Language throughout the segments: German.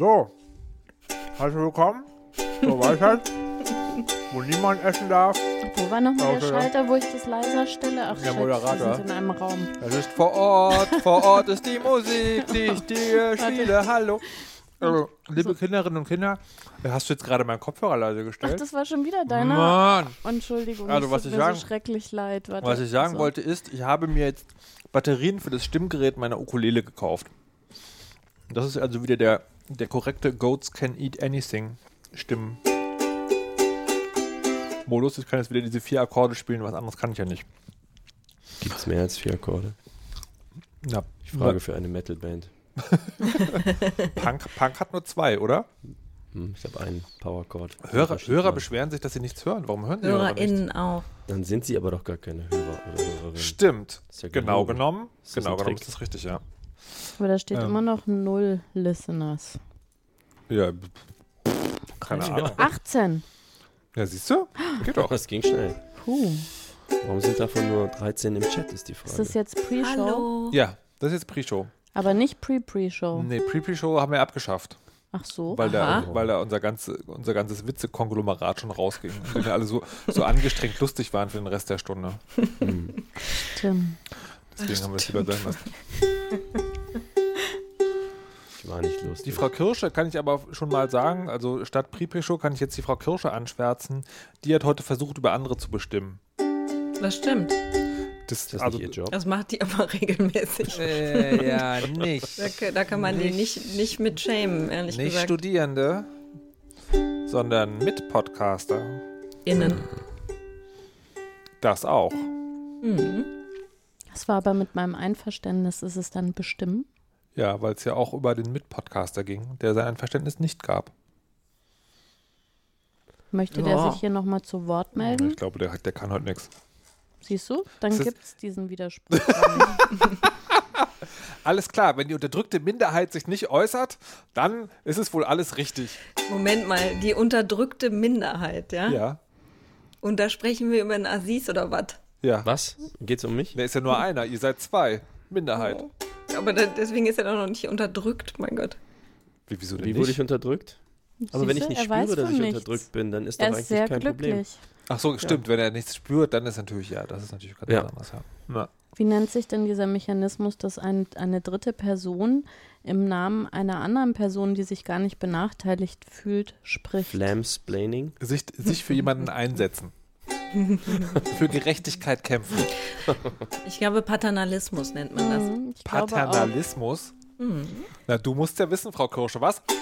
So, herzlich willkommen zur Weisheit, wo niemand essen darf. Wo war nochmal der. Schalter, wo ich das leiser stelle? Ach, Der Moderator. sind in einem Raum. Es ist vor Ort, vor Ort ist die Musik, die ich dir spiele. Hallo. Also, liebe Kinderinnen und Kinder, hast du jetzt gerade meinen Kopfhörer leise Ach, gestellt? das war schon wieder deiner. Mann! Entschuldigung, Also, was ich sagen- so schrecklich leid. Warte. Was ich sagen So. wollte ist, ich habe mir jetzt Batterien für das Stimmgerät meiner Ukulele gekauft. Das ist also wieder der, der korrekte Goats Can Eat Anything Stimmen. Modus. Ich kann jetzt wieder diese vier Akkorde spielen, was anderes kann ich ja nicht. Gibt es mehr als vier Akkorde? Ja, Ich frage für eine Metalband. Punk, Punk hat nur zwei, oder? Hm, ich habe einen Powerchord. Hörer, Hörer beschweren sich, dass sie nichts hören. Warum hören sie Hörer nicht? HörerInnen auch. Dann sind sie aber doch gar keine Hörer oder Hörerinnen. Stimmt. Ist ja Genau genommen. Ist das Genau genommen Trick? ist das richtig, ja. Aber da steht Ähm. immer noch null Listeners. Ja, keine Ahnung. 18. Ja, siehst du? Geht doch. Das ging schnell. Puh. Warum sind davon nur 13 im Chat, ist die Ist Frage. das jetzt Pre-Show? Ja, das ist jetzt Pre-Show. Aber nicht Pre-Pre-Show. Nee, Pre-Pre-Show haben wir abgeschafft. Ach so. Weil da, weil da unser, ganze, unser ganzes Witze-Konglomerat schon rausging. Und wir alle so, so angestrengt lustig waren für den Rest der Stunde. Hm. Stimmt. Deswegen haben wir es lieber sein lassen. War nicht lustig. Die Frau Kirsche kann ich aber schon mal sagen, also statt Pre-Pre-Show kann ich jetzt die Frau Kirsche anschwärzen. Die hat heute versucht, über andere zu bestimmen. Das stimmt. Das, ist das also, nicht ihr Job? Das macht die aber regelmäßig. Äh, ja, nicht. Da, da kann man die nicht, nicht mit shamen, ehrlich Nicht gesagt. Studierende, sondern Mitpodcaster. Innen. Das auch. Mhm. Das war aber mit meinem Einverständnis, ist es dann bestimmen? Ja, weil es ja auch über den Mitpodcaster ging, der sein Einverständnis nicht gab. Möchte Ja. der sich hier nochmal zu Wort melden? Ich glaube, der, der kann heute nichts. Siehst du? Dann ist- gibt es diesen Widerspruch. gar nicht. Alles klar, wenn die unterdrückte Minderheit sich nicht äußert, dann ist es wohl alles richtig. Moment mal, die unterdrückte Minderheit, ja? Ja, Und da sprechen wir über einen Aziz oder was? ja. Was? Geht's um mich? Der ist ja nur einer, ihr seid zwei. Minderheit. Aber da, deswegen ist er doch noch nicht unterdrückt, mein Gott. Wie, wieso denn Wie wurde ich unterdrückt? Aber wenn ich Siehste, nicht spüre, dass ich nichts. unterdrückt bin, dann ist Er doch ist eigentlich sehr kein Problem. glücklich. Ach so, stimmt. Wenn er nichts spürt, dann ist natürlich, ja, das ist natürlich ganz Ja. anders. Ja. Ja. Wie nennt sich denn dieser Mechanismus, dass ein, eine dritte Person im Namen einer anderen Person, die sich gar nicht benachteiligt fühlt, spricht? Flamsplaining? Sich, sich für jemanden einsetzen. für Gerechtigkeit kämpfen. Ich glaube, Paternalismus nennt man das. Mhm, ich. Paternalismus. Mhm. Na, du musst ja wissen, Frau Kirsche, was?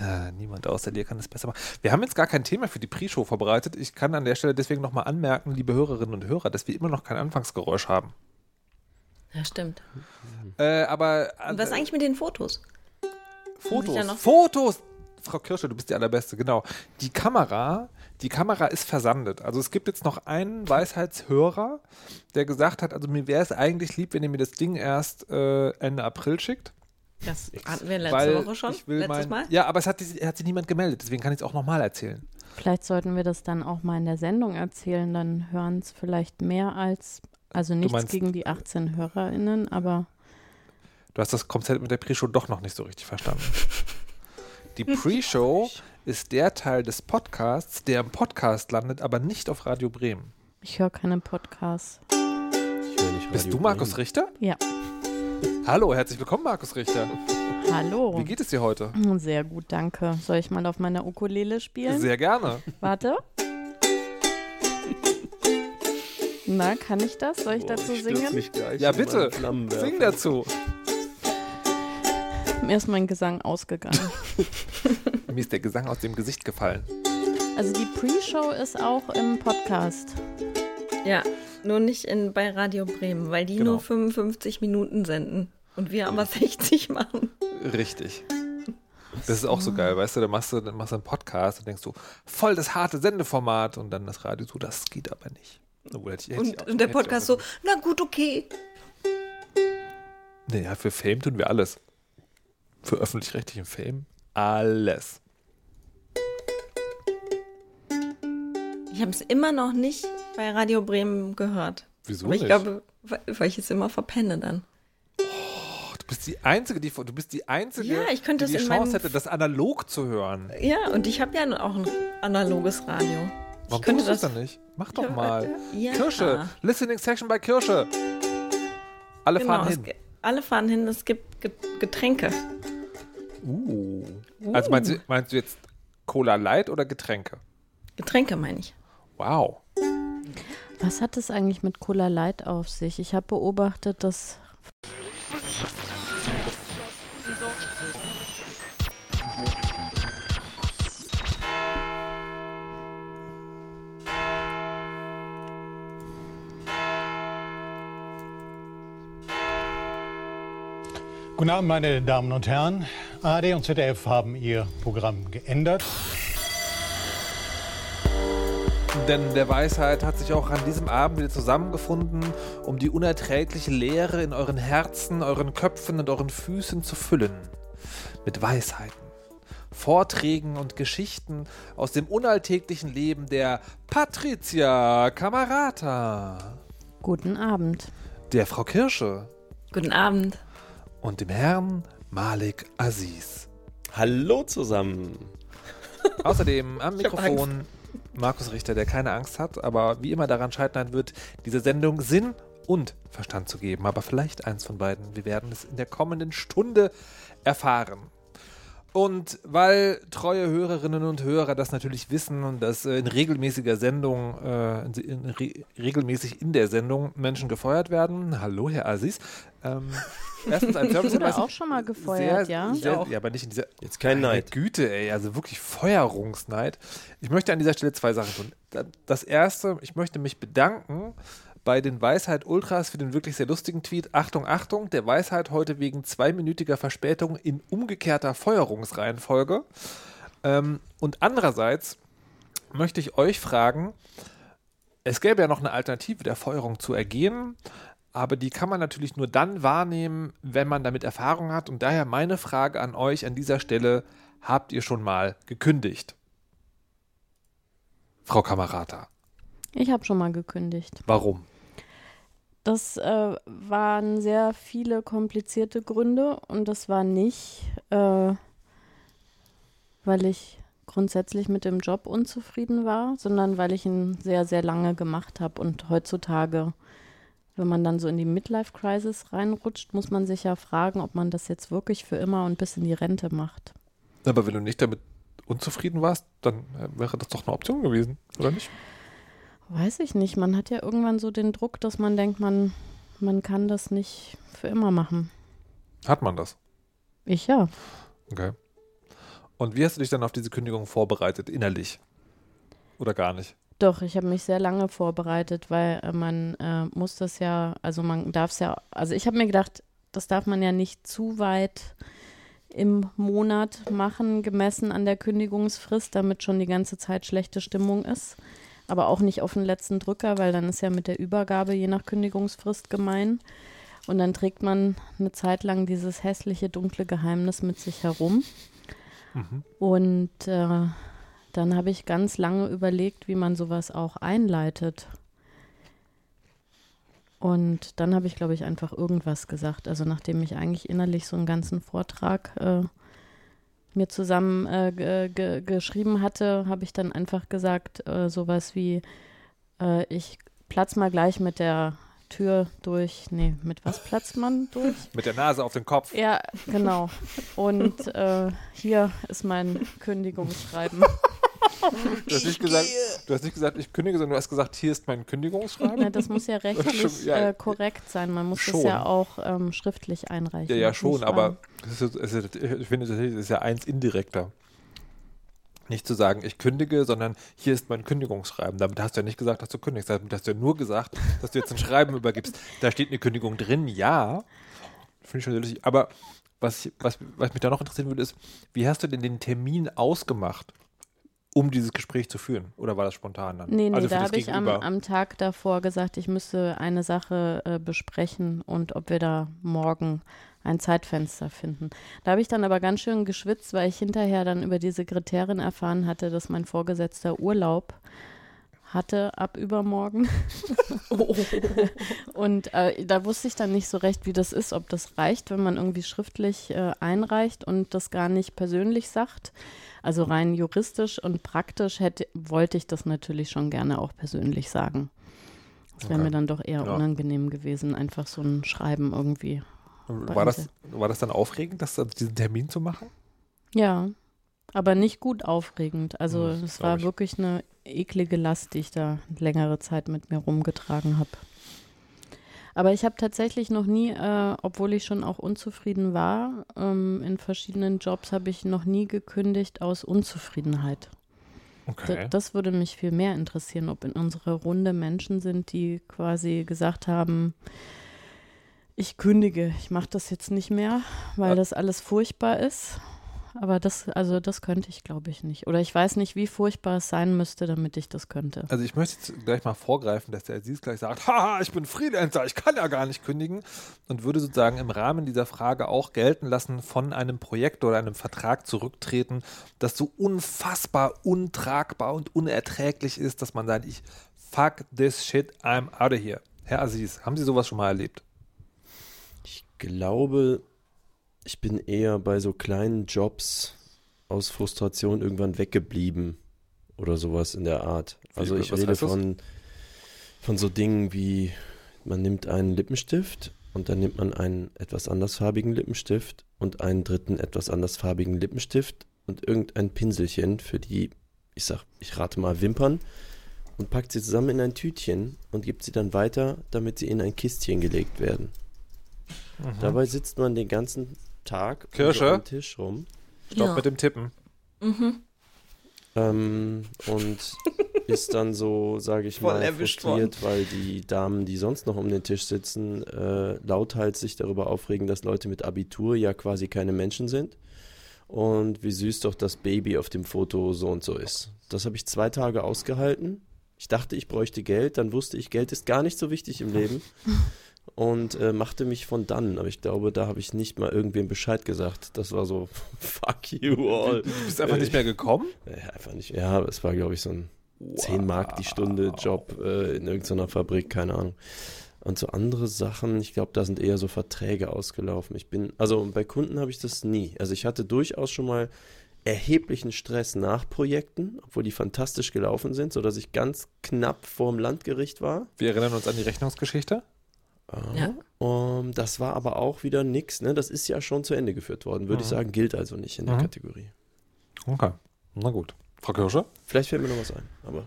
ja, niemand außer dir kann es besser machen. Wir haben jetzt gar kein Thema für die Pre-Show vorbereitet. Ich kann an der Stelle deswegen nochmal anmerken, liebe Hörerinnen und Hörer, dass wir immer noch kein Anfangsgeräusch haben. Ja, stimmt. Äh, aber was eigentlich mit den Fotos? Fotos. Fotos! Frau Kirsche, du bist die allerbeste, genau. Die Kamera, die Kamera ist versandet. Also es gibt jetzt noch einen Weisheitshörer, der gesagt hat, also mir wäre es eigentlich lieb, wenn ihr mir das Ding erst äh, Ende April schickt. Das hatten wir letzte weil Woche schon. Letztes mein, Mal. Ja, aber es hat, hat sich niemand gemeldet, deswegen kann ich es auch nochmal erzählen. Vielleicht sollten wir das dann auch mal in der Sendung erzählen, dann hören es vielleicht mehr als, also nichts meinst- gegen die 18 HörerInnen, aber Du hast das Konzept mit der Pre-Show doch noch nicht so richtig verstanden. Die Pre-Show ist der Teil des Podcasts, der im Podcast landet, aber nicht auf Radio Bremen. ich höre keine Podcasts. Ich höre nicht Bist du Markus Bremen. Richter? Ja. Hallo, herzlich willkommen, Markus Richter. Hallo. Wie geht es dir heute? Sehr gut, danke. Soll ich mal auf meiner Ukulele spielen? Sehr gerne. Warte. Na, kann ich das? Soll ich Boah, dazu singen? mich gleich Ja, bitte. Sing dazu. Mir ist mein Gesang ausgegangen. Mir ist der Gesang aus dem Gesicht gefallen. Also die Pre-Show ist auch im Podcast. Ja, nur nicht in, bei Radio Bremen, weil die Genau. nur 55 Minuten senden. Und wir aber 60 machen. Richtig. Das ist auch so geil, weißt du, da machst du, dann machst du einen Podcast und denkst du, voll das harte Sendeformat und dann das Radio so, das geht aber nicht. Obwohl, hätte ich- hätte Und, auch- und der Podcast so, na gut, okay. Nee, ja, für Fame tun wir alles. Für öffentlich-rechtlichen Fame alles. Ich habe es immer noch nicht bei Radio Bremen gehört. Wieso Aber ich nicht? glaube, weil ich es immer verpenne dann. Oh, du bist die Einzige, die du bist die Einzige, Ja, ich könnte die die Chance hätte, das analog zu hören. Ja, und ich habe ja auch ein analoges Radio. Warum ich könnte das dann nicht? Mach doch mal. Ja. Kirsche, Listening Section bei Kirsche. Alle Genau, fahren hin. alle fahren hin, es gibt Ge- Getränke. Uh. Also meinst du, meinst du jetzt Cola Light oder Getränke? Getränke meine ich. Wow. Was hat es eigentlich mit Cola Light auf sich? Ich habe beobachtet, dass Guten Abend, meine Damen und Herren. ARD und ZDF haben ihr Programm geändert. Denn der Weisheit hat sich auch an diesem Abend wieder zusammengefunden, um die unerträgliche Leere in euren Herzen, euren Köpfen und euren Füßen zu füllen. Mit Weisheiten, Vorträgen und Geschichten aus dem unalltäglichen Leben der Patricia Camarata, guten Abend. der Frau Kirsche Guten Abend. Und dem Herrn Malik Aziz. Hallo zusammen. Außerdem am Mikrofon Markus Richter, der keine Angst hat, aber wie immer daran scheitern wird, dieser Sendung Sinn und Verstand zu geben. Aber vielleicht eins von beiden. Wir werden es in der kommenden Stunde erfahren. Und weil treue Hörerinnen und Hörer das natürlich wissen und dass äh, in regelmäßiger Sendung, äh, in, in, re, regelmäßig in der Sendung Menschen gefeuert werden. Hallo, Herr Aziz. Ähm, erstens ein Ich Service. wurde auch schon mal gefeuert, sehr, ja? Sehr, ja, aber nicht in dieser Jetzt kein Neid. Güte, ey, also wirklich Feuerungsneid. Ich möchte an dieser Stelle zwei Sachen tun. Da- Das erste, ich möchte mich bedanken bei den Weisheit Ultras für den wirklich sehr lustigen Tweet. Achtung, Achtung, der Weisheit heute wegen zweiminütiger Verspätung in umgekehrter Feuerungsreihenfolge. Ähm, und andererseits möchte ich euch fragen, es gäbe ja noch eine Alternative der Feuerung zu ergehen, aber die kann man natürlich nur dann wahrnehmen, wenn man damit Erfahrung hat. Und daher meine Frage an euch an dieser Stelle: Habt ihr schon mal gekündigt? Frau Kamerata, Ich habe schon mal gekündigt. warum? Das äh, waren sehr viele komplizierte Gründe und das war nicht, äh, weil ich grundsätzlich mit dem Job unzufrieden war, sondern weil ich ihn sehr, sehr lange gemacht habe. Und heutzutage, wenn man dann so in die Midlife-Crisis reinrutscht, muss man sich ja fragen, ob man das jetzt wirklich für immer und bis in die Rente macht. Aber wenn du nicht damit unzufrieden warst, dann äh, wäre das doch eine Option gewesen, oder nicht? Weiß ich nicht. Man hat ja irgendwann so den Druck, dass man denkt, man, man kann das nicht für immer machen. Hat man das? Ich ja. Okay. Und wie hast du dich dann auf diese Kündigung vorbereitet, innerlich? Oder gar nicht? Doch, ich habe mich sehr lange vorbereitet, weil äh, man äh, muss das ja, also man darf es ja, also ich habe mir gedacht, das darf man ja nicht zu weit im Monat machen, gemessen an der Kündigungsfrist, damit schon die ganze Zeit schlechte Stimmung ist. Aber auch nicht auf den letzten Drücker, weil dann ist ja mit der Übergabe je nach Kündigungsfrist gemein. Und dann trägt man eine Zeit lang dieses hässliche, dunkle Geheimnis mit sich herum. Mhm. Und äh, dann habe ich ganz lange überlegt, wie man sowas auch einleitet. Und dann habe ich, glaube ich, einfach irgendwas gesagt. Also nachdem ich eigentlich innerlich so einen ganzen Vortrag äh, mir zusammen äh, ge ge geschrieben hatte, habe ich dann einfach gesagt, äh, sowas wie, äh, ich platz mal gleich mit der Tür durch. Nee, mit was platzt man durch? Mit der Nase auf den Kopf. Ja, genau. Und äh, hier ist mein Kündigungsschreiben. Du hast, nicht gesagt, du hast nicht gesagt, ich kündige, sondern du hast gesagt, hier ist mein Kündigungsschreiben. Na, das muss ja rechtlich äh, korrekt sein. Man muss Schon. das ja auch ähm, schriftlich einreichen. Ja, ja, schon, aber ist, ist, ich finde, das ist ja eins indirekter. Nicht zu sagen, ich kündige, sondern hier ist mein Kündigungsschreiben. Damit hast du ja nicht gesagt, dass du kündigst. Damit hast du ja nur gesagt, dass du jetzt ein Schreiben übergibst. Da steht eine Kündigung drin, ja. Finde ich schon sehr lustig. Aber was, ich, was, was mich da noch interessieren würde, ist, wie hast du denn den Termin ausgemacht, um dieses Gespräch zu führen? Oder war das spontan dann? Nee, nee, also da habe ich am, am Tag davor gesagt, ich müsste eine Sache äh, besprechen und ob wir da morgen ein Zeitfenster finden. Da habe ich dann aber ganz schön geschwitzt, weil ich hinterher dann über die Sekretärin erfahren hatte, dass mein Vorgesetzter Urlaub hatte ab übermorgen. und äh, da wusste ich dann nicht so recht, wie das ist, ob das reicht, wenn man irgendwie schriftlich äh, einreicht und das gar nicht persönlich sagt. Also rein juristisch und praktisch hätte, wollte ich das natürlich schon gerne auch persönlich sagen. Das wäre Okay. mir dann doch eher Ja. unangenehm gewesen, einfach so ein Schreiben irgendwie. War das, war das dann aufregend, das, diesen Termin zu machen? Ja, aber nicht gut aufregend. Also Hm, es war ich. wirklich eine eklige Last, die ich da längere Zeit mit mir rumgetragen habe. Aber ich habe tatsächlich noch nie, äh, obwohl ich schon auch unzufrieden war, ähm, in verschiedenen Jobs habe ich noch nie gekündigt aus Unzufriedenheit. D Okay. das würde mich viel mehr interessieren, ob in unserer Runde Menschen sind, die quasi gesagt haben, ich kündige, ich mache das jetzt nicht mehr, weil Ja. das alles furchtbar ist. Aber das, also das könnte ich, glaube ich, nicht. Oder ich weiß nicht, wie furchtbar es sein müsste, damit ich das könnte. Also ich möchte jetzt gleich mal vorgreifen, dass der Aziz gleich sagt, haha, ich bin Freelancer, ich kann ja gar nicht kündigen und würde sozusagen im Rahmen dieser Frage auch gelten lassen, von einem Projekt oder einem Vertrag zurücktreten, das so unfassbar untragbar und unerträglich ist, dass man sagt, ich fuck this shit, I'm out of here. Herr Aziz, haben Sie sowas schon mal erlebt? Ich glaube, ich bin eher bei so kleinen Jobs aus Frustration irgendwann weggeblieben oder sowas in der Art. Also ich was rede von, von so Dingen wie, man nimmt einen Lippenstift und dann nimmt man einen etwas andersfarbigen Lippenstift und einen dritten etwas andersfarbigen Lippenstift und irgendein Pinselchen für die, ich sag, ich rate mal Wimpern und packt sie zusammen in ein Tütchen und gibt sie dann weiter, damit sie in ein Kistchen gelegt werden. Dabei sitzt man den ganzen Tag um Kirsche? am Tisch rum Stopp Ja. mit dem Tippen. Mhm. ähm, und ist dann so, sage ich Voll mal, frustriert, weil die Damen, die sonst noch um den Tisch sitzen, äh, lauthals sich darüber aufregen, dass Leute mit Abitur ja quasi keine Menschen sind. Und wie süß doch das Baby auf dem Foto so und so ist. Das habe ich zwei Tage ausgehalten. Ich dachte, ich bräuchte Geld, dann wusste ich, Geld ist gar nicht so wichtig im Leben. Und äh, machte mich von dann. Aber ich glaube, da habe ich nicht mal irgendwem Bescheid gesagt. Das war so, fuck you all. Du bist einfach nicht mehr gekommen? Ja, einfach nicht. Ja, es war, glaube ich, so ein 10 Mark die Stunde Job äh, in irgendeiner Fabrik, keine Ahnung. Und so andere Sachen, ich glaube, da sind eher so Verträge ausgelaufen. Ich bin, also bei Kunden habe ich das nie. Also ich hatte durchaus schon mal erheblichen Stress nach Projekten, obwohl die fantastisch gelaufen sind, sodass ich ganz knapp vorm Landgericht war. Wir erinnern uns an die Rechnungsgeschichte. Ja. Um, das war aber auch wieder nix, ne? Das ist ja schon zu Ende geführt worden, würde ich Mhm. sagen, gilt also nicht in der Mhm. Kategorie. Okay. Na gut. Frau Kirsche? Vielleicht fällt mir noch was ein, aber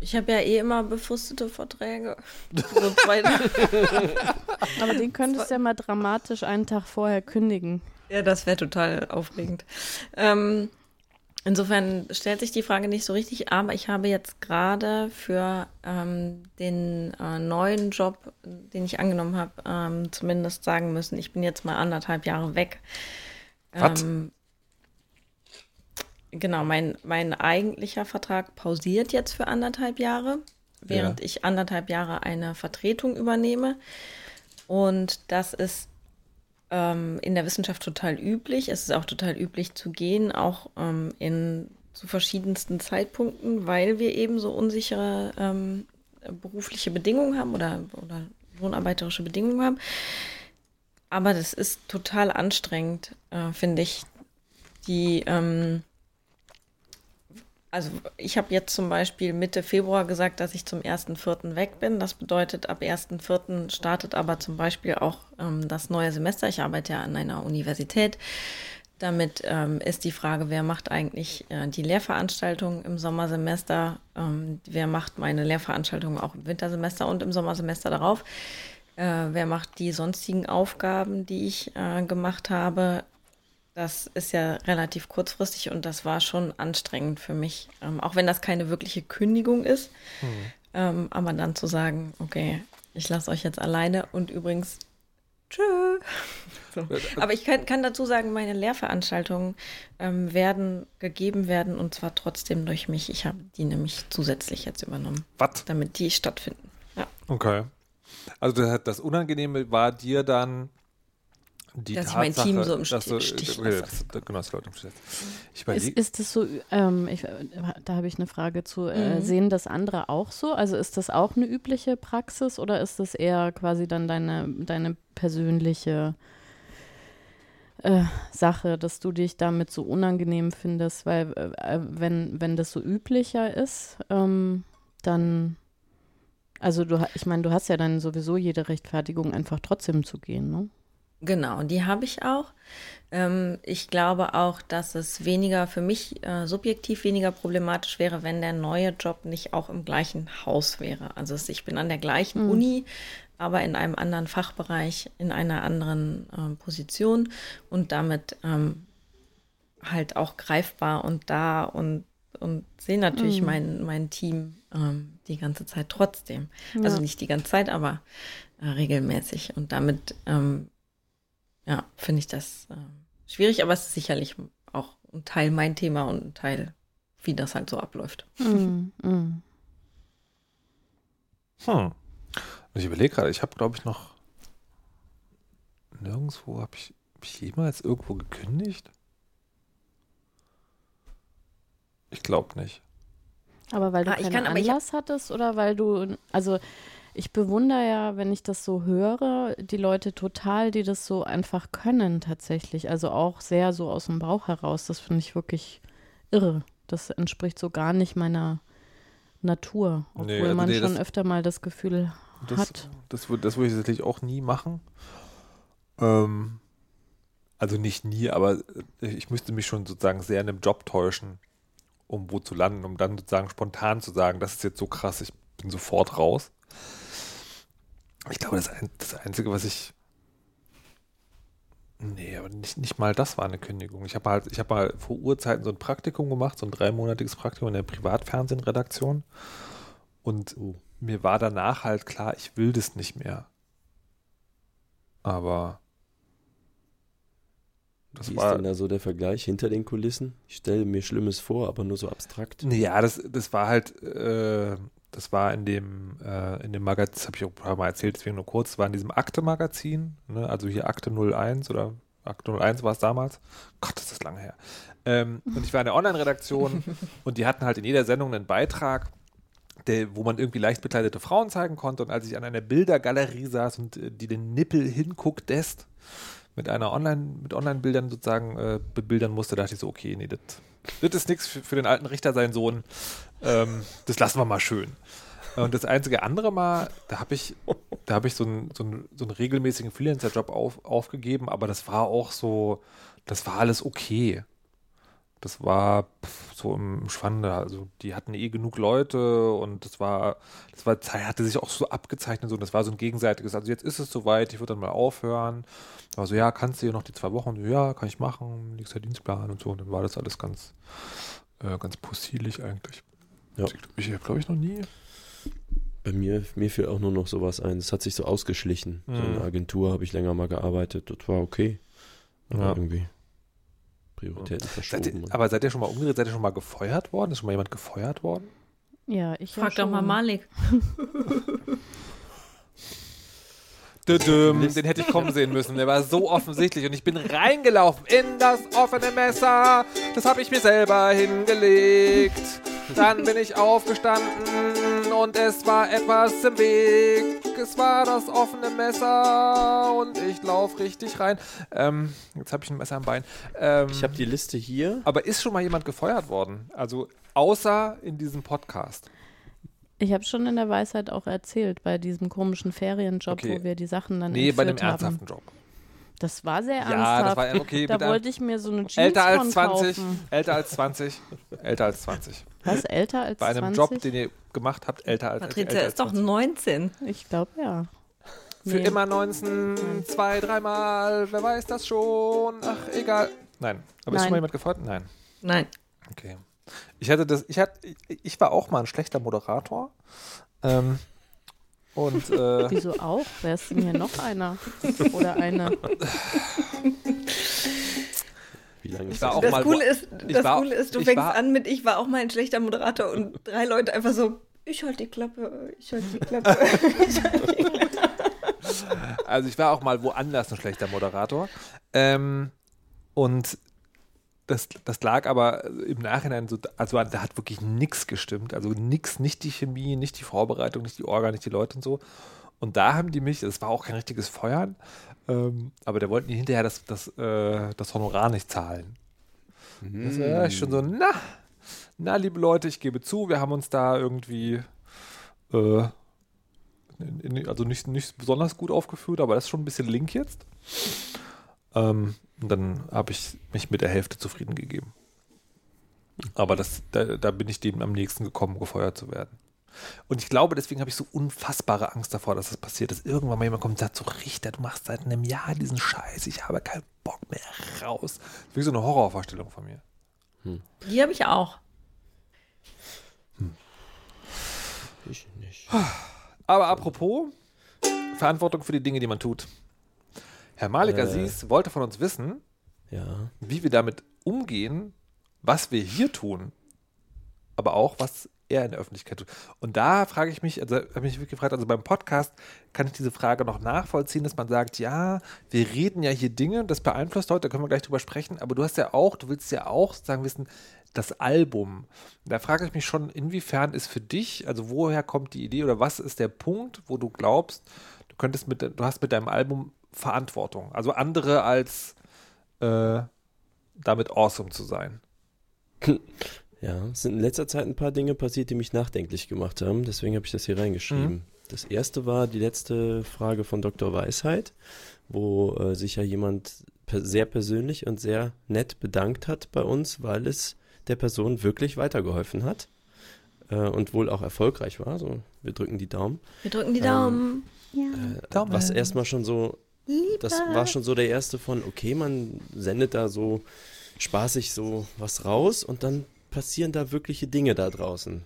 Ich habe ja eh immer befristete Verträge. So zwei Aber den könntest du ja mal dramatisch einen Tag vorher kündigen. ja, das wäre total aufregend. Ähm, insofern stellt sich die Frage nicht so richtig, aber ich habe jetzt gerade für ähm, den äh, neuen Job, den ich angenommen habe, ähm, zumindest sagen müssen, ich bin jetzt mal anderthalb Jahre weg. Ähm, genau, mein, mein eigentlicher Vertrag pausiert jetzt für anderthalb Jahre, während ich anderthalb Jahre eine Vertretung übernehme. Und das ist ähm, in der Wissenschaft total üblich. Es ist auch total üblich zu gehen, auch ähm, in zu verschiedensten Zeitpunkten, weil wir eben so unsichere ähm, berufliche Bedingungen haben oder, oder lohnarbeiterische Bedingungen haben. Aber das ist total anstrengend, äh, finde ich. Die, ähm, also ich habe jetzt zum Beispiel Mitte Februar gesagt, dass ich zum 1.4. weg bin. Das bedeutet, ab 1.4. startet aber zum Beispiel auch ähm, das neue Semester. Ich arbeite ja an einer Universität. Damit ähm, ist die Frage, wer macht eigentlich äh, die Lehrveranstaltungen im Sommersemester? Ähm, wer macht meine Lehrveranstaltungen auch im Wintersemester und im Sommersemester darauf? Äh, wer macht die sonstigen Aufgaben, die ich äh, gemacht habe? Das ist ja relativ kurzfristig und das war schon anstrengend für mich. Ähm, auch wenn das keine wirkliche Kündigung ist. Ähm, aber dann zu sagen, okay, ich lasse euch jetzt alleine und übrigens, tschö. So. Aber ich kann, kann dazu sagen, meine Lehrveranstaltungen ähm, werden gegeben werden und zwar trotzdem durch mich. Ich habe die nämlich zusätzlich jetzt übernommen, Was? damit die stattfinden. Ja. Okay. Also das, das Unangenehme war dir dann die Dass ich mein Team so im dass du- Stich lasse. das- Genau, das Leute im Stich. Ich Ist, ist das so, ähm, ich, da habe ich eine Frage zu, äh, Mhm. sehen das andere auch so? Also ist das auch eine übliche Praxis oder ist das eher quasi dann deine, deine persönliche äh, Sache, dass du dich damit so unangenehm findest? Weil äh, wenn, wenn das so üblicher ist, ähm, dann, also du, ich meine, du hast ja dann sowieso jede Rechtfertigung, einfach trotzdem zu gehen, ne? Genau, die habe ich auch. Ähm, ich glaube auch, dass es weniger für mich äh, subjektiv weniger problematisch wäre, wenn der neue Job nicht auch im gleichen Haus wäre. Also ich bin an der gleichen Mhm. Uni, aber in einem anderen Fachbereich, in einer anderen ähm, Position und damit ähm, halt auch greifbar und da und, und sehe natürlich Mhm. mein, mein Team ähm, die ganze Zeit trotzdem. Also Ja. nicht die ganze Zeit, aber äh, regelmäßig. Und damit, ähm, ja, finde ich das ähm, schwierig, aber es ist sicherlich auch ein Teil mein Thema und ein Teil, wie das halt so abläuft. Mm, mm. Hm. Ich überlege gerade, ich habe, glaube ich, noch nirgendwo, habe ich, hab ich jemals irgendwo gekündigt? Ich glaube nicht. Aber weil du Ah, keinen kann- aber ich Anlass hattest oder weil du, also ich bewundere ja, wenn ich das so höre, die Leute total, die das so einfach können tatsächlich. Also auch sehr so aus dem Bauch heraus. Das finde ich wirklich irre. Das entspricht so gar nicht meiner Natur, obwohl Nee, also man nee, schon das- öfter mal das Gefühl Das, hat. das, würd- das würde ich tatsächlich auch nie machen. Ähm, also nicht nie, aber ich müsste mich schon sozusagen sehr in einem Job täuschen, um wo zu landen, um dann sozusagen spontan zu sagen, das ist jetzt so krass, ich bin sofort raus. Ich glaube, das, das Einzige, was ich. Nee, aber nicht, nicht mal das war eine Kündigung. Ich habe halt, ich habe mal vor Urzeiten so ein Praktikum gemacht, so ein dreimonatiges Praktikum in der Privatfernsehredaktion. Und Oh. mir war danach halt klar, ich will das nicht mehr. Aber das Wie ist war. denn da so der Vergleich hinter den Kulissen? Ich stelle mir Schlimmes vor, aber nur so abstrakt. Ja, das, das war halt, äh, das war in dem, äh, in dem Magazin, das habe ich auch ein paar Mal erzählt, deswegen nur kurz, das war in diesem Akte-Magazin, ne? also hier Akte 01 oder Akte 01 war es damals. Gott, das ist lange her. Ähm, und ich war in der Online-Redaktion und die hatten halt in jeder Sendung einen Beitrag, der, wo man irgendwie leicht bekleidete Frauen zeigen konnte. Und als ich an einer Bildergalerie saß und äh, die den Nippel hinguckt, dest, mit einer Online, mit Online-Bildern sozusagen äh, bebildern musste, dachte ich so, okay, nee, das das ist nichts für, für den alten Richter, seinen Sohn. Ähm, das lassen wir mal schön. Und das einzige andere Mal, da habe ich, da habe ich so einen, so einen, so einen regelmäßigen Freelancer-Job auf, aufgegeben, aber das war auch so, das war alles okay. Das war so im Schwande. Also die hatten eh genug Leute und das war, das war, hatte sich auch so abgezeichnet und das war so ein gegenseitiges. Also jetzt ist es soweit, ich würde dann mal aufhören. Da war so, ja, kannst du hier noch die zwei Wochen? Ja, kann ich machen, nächster Dienstplan und so. Und dann war das alles ganz, äh, ganz possierlich eigentlich. Ja. Ich habe, glaube ich, noch nie. Bei mir, mir fiel auch nur noch sowas ein. Es hat sich so ausgeschlichen. So in Mhm. einer Agentur habe ich länger mal gearbeitet. Das war okay. Aber Ja. irgendwie Prioritäten Seid verschoben. ihr, aber seid ihr schon mal umgedreht? Seid ihr schon mal gefeuert worden? Ist schon mal jemand gefeuert worden? Ja, ich ja Frag doch mal. Malik. Düdüm, den hätte ich kommen sehen müssen. Der war so offensichtlich und ich bin reingelaufen in das offene Messer. Das habe ich mir selber hingelegt. Dann bin ich aufgestanden und es war etwas im Weg. Es war das offene Messer und ich laufe richtig rein. Ähm, jetzt habe ich ein Messer am Bein. Ähm, ich habe die Liste hier. aber ist schon mal jemand gefeuert worden? Also außer in diesem Podcast. Ich habe schon in der Weisheit auch erzählt, bei diesem komischen Ferienjob, Okay. wo wir die Sachen dann Nee, bei dem haben. ernsthaften Job. Das war sehr Ja, ernsthaft. das war okay. da wollte ich mir so eine Jeans älter als von 20, kaufen. älter als 20, älter als 20. Was, älter als Bei einem 20? Job, den ihr gemacht habt, älter als Patricia älter als ist doch 20. 19. Ich glaube, ja. Für Nee. immer 19, zwei, dreimal, wer weiß das schon? Ach, egal. Nein. Aber ist Nein. schon mal jemand gefeuert? Nein. Nein. Okay. Ich hatte das, ich hatte, ich, war auch mal ein schlechter Moderator. Ähm, und äh, Wieso auch? Wer ist denn hier noch einer? Oder eine? Wie lange Ich ist war das? auch Das, mal Coole ist, ich das war- Coole ist, du fängst war- an mit, ich war auch mal ein schlechter Moderator und drei Leute einfach so, ich halte die Klappe, ich halte die Klappe. ich halte die Klappe. Also ich war auch mal woanders ein schlechter Moderator. Ähm, und das, das lag aber im Nachhinein so, also da hat wirklich nichts gestimmt. Also nichts, nicht die Chemie, nicht die Vorbereitung, nicht die Orga, nicht die Leute und so. Und da haben die mich, das war auch kein richtiges Feuern, ähm, aber da wollten die hinterher das, das, äh, das Honorar nicht zahlen. Das war schon so, na, na, liebe Leute, ich gebe zu, wir haben uns da irgendwie, äh, in, in, also nicht, nicht besonders gut aufgeführt, aber das ist schon ein bisschen link jetzt. Ähm, und dann habe ich mich mit der Hälfte zufrieden gegeben. Aber das, da, da bin ich dem am nächsten gekommen, gefeuert zu werden. Und ich glaube, deswegen habe ich so unfassbare Angst davor, dass das passiert, dass irgendwann mal jemand kommt und sagt, so Richter, du machst seit einem Jahr diesen Scheiß, ich habe keinen Bock mehr raus. Das ist wie so eine Horrorvorstellung von mir. Die habe ich auch. Ich nicht. Aber apropos Verantwortung für die Dinge, die man tut. Herr Malik Äh. Aziz wollte von uns wissen, Ja. wie wir damit umgehen, was wir hier tun, aber auch was er in der Öffentlichkeit tut. Und da frage ich mich, also habe ich mich wirklich gefragt, also beim Podcast kann ich diese Frage noch nachvollziehen, dass man sagt, ja, wir reden ja hier Dinge, das beeinflusst heute, da können wir gleich drüber sprechen, aber du hast ja auch, du willst ja auch sozusagen wissen, das Album. Da frage ich mich schon, inwiefern ist für dich, also woher kommt die Idee oder was ist der Punkt, wo du glaubst, du könntest mit, du hast mit deinem Album Verantwortung, also andere als äh, damit awesome zu sein. Ja, es sind in letzter Zeit ein paar Dinge passiert, die mich nachdenklich gemacht haben. Deswegen habe ich das hier reingeschrieben. Mhm. Das erste war die letzte Frage von Dr. Weisheit, wo äh, sich ja jemand per sehr persönlich und sehr nett bedankt hat bei uns, weil es der Person wirklich weitergeholfen hat äh, und wohl auch erfolgreich war. So, wir drücken die Daumen. Wir drücken die Ähm, Daumen. Äh, Daumen. was erstmal schon so, das war schon so der erste von, okay, man sendet da so spaßig so was raus und dann passieren da wirkliche Dinge da draußen.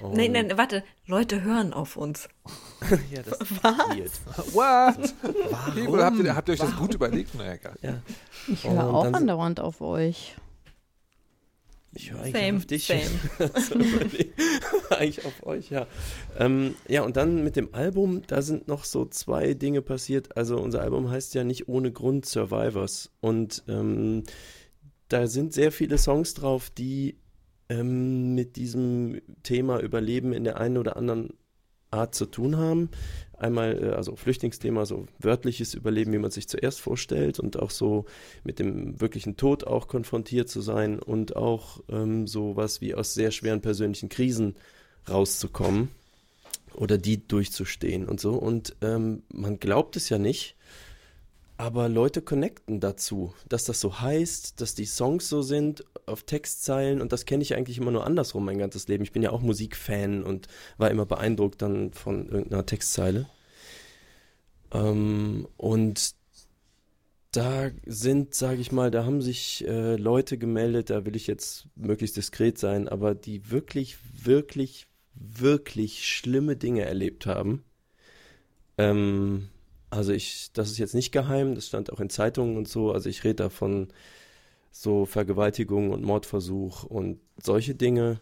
Und- Nein, nein, warte. Leute hören auf uns. Ja, das ist weird. What? Warum? Oder habt ihr, habt ihr euch das gut überlegt? Na egal. Ja, Ich höre auch andauernd auf euch. Ich höre eigentlich Same, auf dich. same. So, nee, eigentlich auf euch, ja. Ähm, ja, und dann mit dem Album, da sind noch so zwei Dinge passiert. Also unser Album heißt ja nicht ohne Grund Survivors. Und ähm, da sind sehr viele Songs drauf, die ähm, mit diesem Thema Überleben in der einen oder anderen Art zu tun haben. Einmal, äh, also Flüchtlingsthema, so wörtliches Überleben, wie man sich zuerst vorstellt und auch so mit dem wirklichen Tod auch konfrontiert zu sein und auch ähm, sowas wie aus sehr schweren persönlichen Krisen rauszukommen oder die durchzustehen und so. Und ähm, man glaubt es ja nicht, aber Leute connecten dazu, dass das so heißt, dass die Songs so sind auf Textzeilen und das kenne ich eigentlich immer nur andersrum mein ganzes Leben. Ich bin ja auch Musikfan und war immer beeindruckt dann von irgendeiner Textzeile. Ähm, und da sind, sage ich mal, da haben sich äh, Leute gemeldet, da will ich jetzt möglichst diskret sein, aber die wirklich, wirklich, wirklich schlimme Dinge erlebt haben. Ähm, also ich, das ist jetzt nicht geheim, das stand auch in Zeitungen und so. Also ich rede da von so Vergewaltigung und Mordversuch und solche Dinge.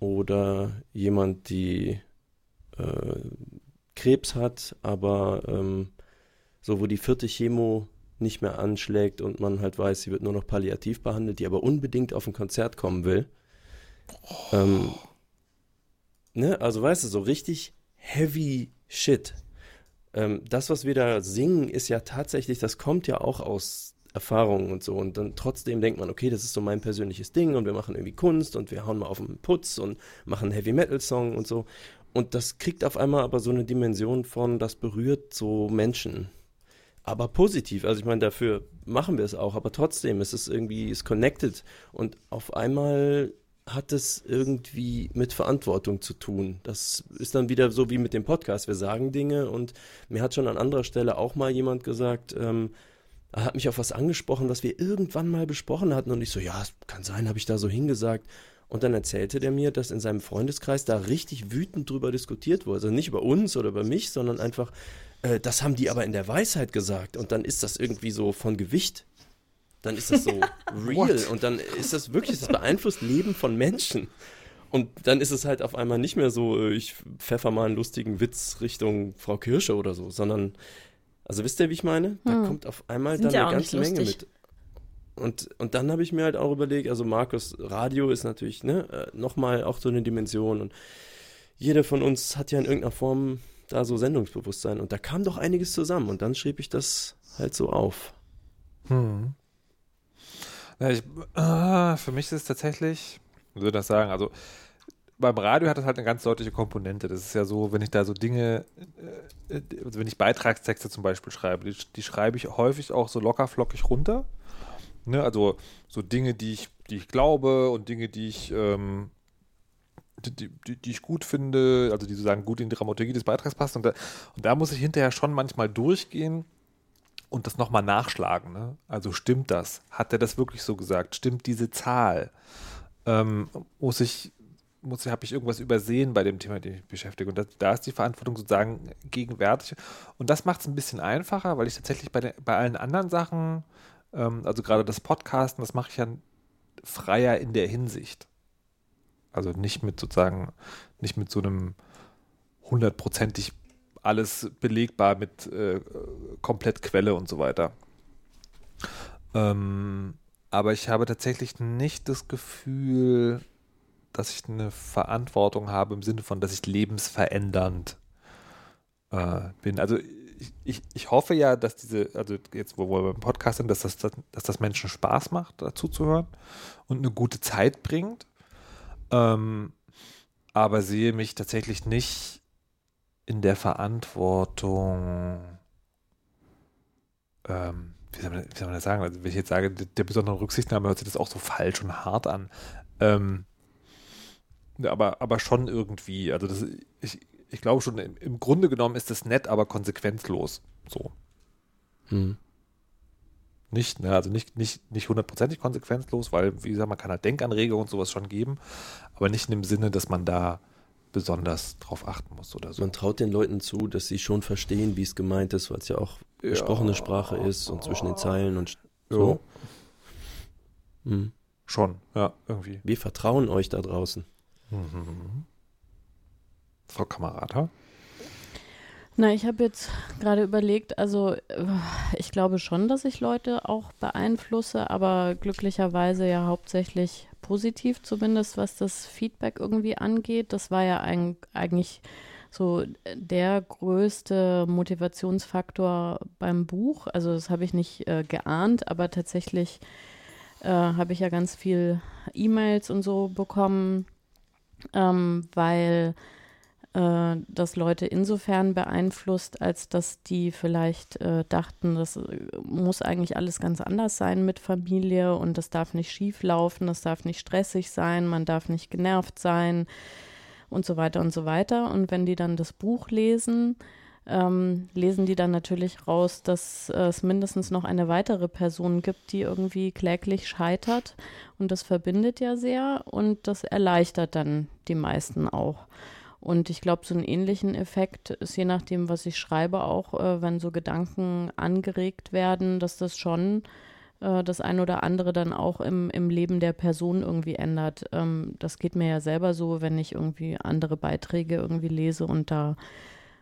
Oder jemand, die äh, Krebs hat, aber ähm, so wo die vierte Chemo nicht mehr anschlägt und man halt weiß, sie wird nur noch palliativ behandelt, die aber unbedingt auf ein Konzert kommen will. Ähm, ne, also weißt du, so richtig heavy shit. Ähm, das, was wir da singen, ist ja tatsächlich, das kommt ja auch aus Erfahrungen und so. Und dann trotzdem denkt man, okay, das ist so mein persönliches Ding und wir machen irgendwie Kunst und wir hauen mal auf den Putz und machen Heavy Metal Song und so. Und das kriegt auf einmal aber so eine Dimension von, das berührt so Menschen. Aber positiv. Also ich meine, dafür machen wir es auch, aber trotzdem ist es irgendwie, ist connected. Und auf einmal hat es irgendwie mit Verantwortung zu tun. Das ist dann wieder so wie mit dem Podcast. Wir sagen Dinge und mir hat schon an anderer Stelle auch mal jemand gesagt, ähm, er hat mich auf was angesprochen, was wir irgendwann mal besprochen hatten und ich so, ja, kann sein, habe ich da so hingesagt. Und dann erzählte der mir, dass in seinem Freundeskreis da richtig wütend drüber diskutiert wurde. Also nicht über uns oder über mich, sondern einfach, äh, das haben die aber in der Weisheit gesagt. Und dann ist das irgendwie so von Gewicht. Dann ist das so real. Und dann ist das wirklich, das beeinflusst Leben von Menschen. Und dann ist es halt auf einmal nicht mehr so, äh, ich pfeffer mal einen lustigen Witz Richtung Frau Kirsche oder so, sondern Also wisst ihr, wie ich meine? Da Hm. kommt auf einmal Sind dann ja eine ganze Menge mit. Und, und dann habe ich mir halt auch überlegt, also Markus, Radio ist natürlich ne, nochmal auch so eine Dimension und jeder von uns hat ja in irgendeiner Form da so Sendungsbewusstsein und da kam doch einiges zusammen und dann schrieb ich das halt so auf. Hm. Ich, ah, für mich ist es tatsächlich, wie soll ich das sagen, also beim Radio hat das halt eine ganz deutliche Komponente. Das ist ja so, wenn ich da so Dinge, äh, äh, also wenn ich Beitragstexte zum Beispiel schreibe, die, die schreibe ich häufig auch so locker flockig runter. Ne? Also so Dinge, die ich, die ich glaube und Dinge, die ich, ähm, die, die, die ich gut finde, also die sozusagen gut in die Dramaturgie des Beitrags passen. Und da, und da muss ich hinterher schon manchmal durchgehen und das nochmal nachschlagen. Ne? Also stimmt das? Hat er das wirklich so gesagt? Stimmt diese Zahl? Ähm, muss ich, muss ich, habe ich irgendwas übersehen bei dem Thema, dem ich beschäftige? Und das, da ist die Verantwortung sozusagen gegenwärtig. Und das macht es ein bisschen einfacher, weil ich tatsächlich bei, den, bei allen anderen Sachen, ähm, also gerade das Podcasten, das mache ich ja freier in der Hinsicht. Also nicht mit sozusagen, nicht mit so einem hundertprozentig alles belegbar mit äh, komplett Quelle und so weiter. Ähm, aber ich habe tatsächlich nicht das Gefühl, dass ich eine Verantwortung habe im Sinne von, dass ich lebensverändernd äh, bin. Also ich, ich, ich hoffe ja, dass diese, also jetzt, wo wir beim Podcast sind, dass das, dass das Menschen Spaß macht, dazu zu hören und eine gute Zeit bringt. Ähm, aber sehe mich tatsächlich nicht in der Verantwortung, ähm, wie, soll man, wie soll man das sagen? Also, wenn ich jetzt sage, der, der besonderen Rücksichtnahme hört sich das auch so falsch und hart an. Ähm, aber, aber schon irgendwie. Also, das, ich, ich glaube schon, im, im Grunde genommen ist das nett, aber konsequenzlos. So. Hm. Nicht, ne, also nicht, nicht, nicht hundertprozentig konsequenzlos, weil, wie gesagt, man kann halt Denkanregungen und sowas schon geben, aber nicht in dem Sinne, dass man da besonders drauf achten muss oder so. Man traut den Leuten zu, dass sie schon verstehen, wie es gemeint ist, weil es ja auch Ja. gesprochene Sprache ist und zwischen den Zeilen und Ja. so. Hm. Schon, ja, irgendwie. Wir vertrauen euch da draußen. Mhm. Frau Kamerata? Na, ich habe jetzt gerade überlegt, also äh, ich glaube schon, dass ich Leute auch beeinflusse, aber glücklicherweise ja hauptsächlich positiv, zumindest was das Feedback irgendwie angeht. Das war ja ein, eigentlich so der größte Motivationsfaktor beim Buch. Also das habe ich nicht äh, geahnt, aber tatsächlich äh, habe ich ja ganz viel E-Mails und so bekommen, ähm, weil äh, das Leute insofern beeinflusst, als dass die vielleicht äh, dachten, das äh, muss eigentlich alles ganz anders sein mit Familie und das darf nicht schief laufen, das darf nicht stressig sein, man darf nicht genervt sein und so weiter und so weiter. Und wenn die dann das Buch lesen, ähm, lesen die dann natürlich raus, dass äh, es mindestens noch eine weitere Person gibt, die irgendwie kläglich scheitert. Und das verbindet ja sehr und das erleichtert dann die meisten auch. Und ich glaube, so einen ähnlichen Effekt ist je nachdem, was ich schreibe, auch äh, wenn so Gedanken angeregt werden, dass das schon äh, das ein oder andere dann auch im, im Leben der Person irgendwie ändert. Ähm, das geht mir ja selber so, wenn ich irgendwie andere Beiträge irgendwie lese und da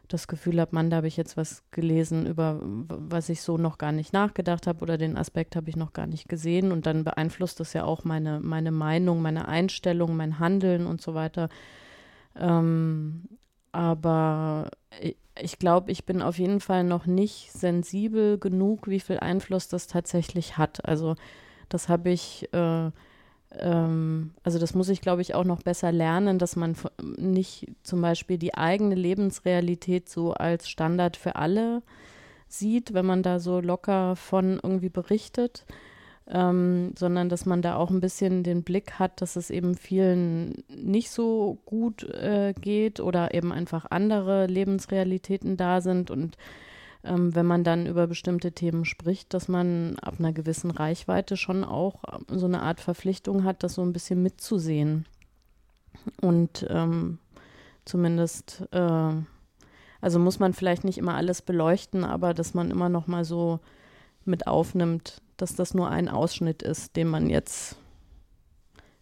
das Gefühl habe, Mann, da habe ich jetzt was gelesen, über was ich so noch gar nicht nachgedacht habe oder den Aspekt habe ich noch gar nicht gesehen und dann beeinflusst das ja auch meine, meine Meinung, meine Einstellung, mein Handeln und so weiter. Ähm, aber ich, glaube, ich bin auf jeden Fall noch nicht sensibel genug, wie viel Einfluss das tatsächlich hat. Also das habe ich, äh, ähm, also das muss ich, glaube ich, auch noch besser lernen, dass man nicht zum Beispiel die eigene Lebensrealität so als Standard für alle sieht, wenn man da so locker von irgendwie berichtet, ähm, sondern dass man da auch ein bisschen den Blick hat, dass es eben vielen nicht so gut äh, geht oder eben einfach andere Lebensrealitäten da sind und ähm, wenn man dann über bestimmte Themen spricht, dass man ab einer gewissen Reichweite schon auch ähm, so eine Art Verpflichtung hat, das so ein bisschen mitzusehen. Und ähm, zumindest, äh, also muss man vielleicht nicht immer alles beleuchten, aber dass man immer noch mal so mit aufnimmt, dass das nur ein Ausschnitt ist, den man jetzt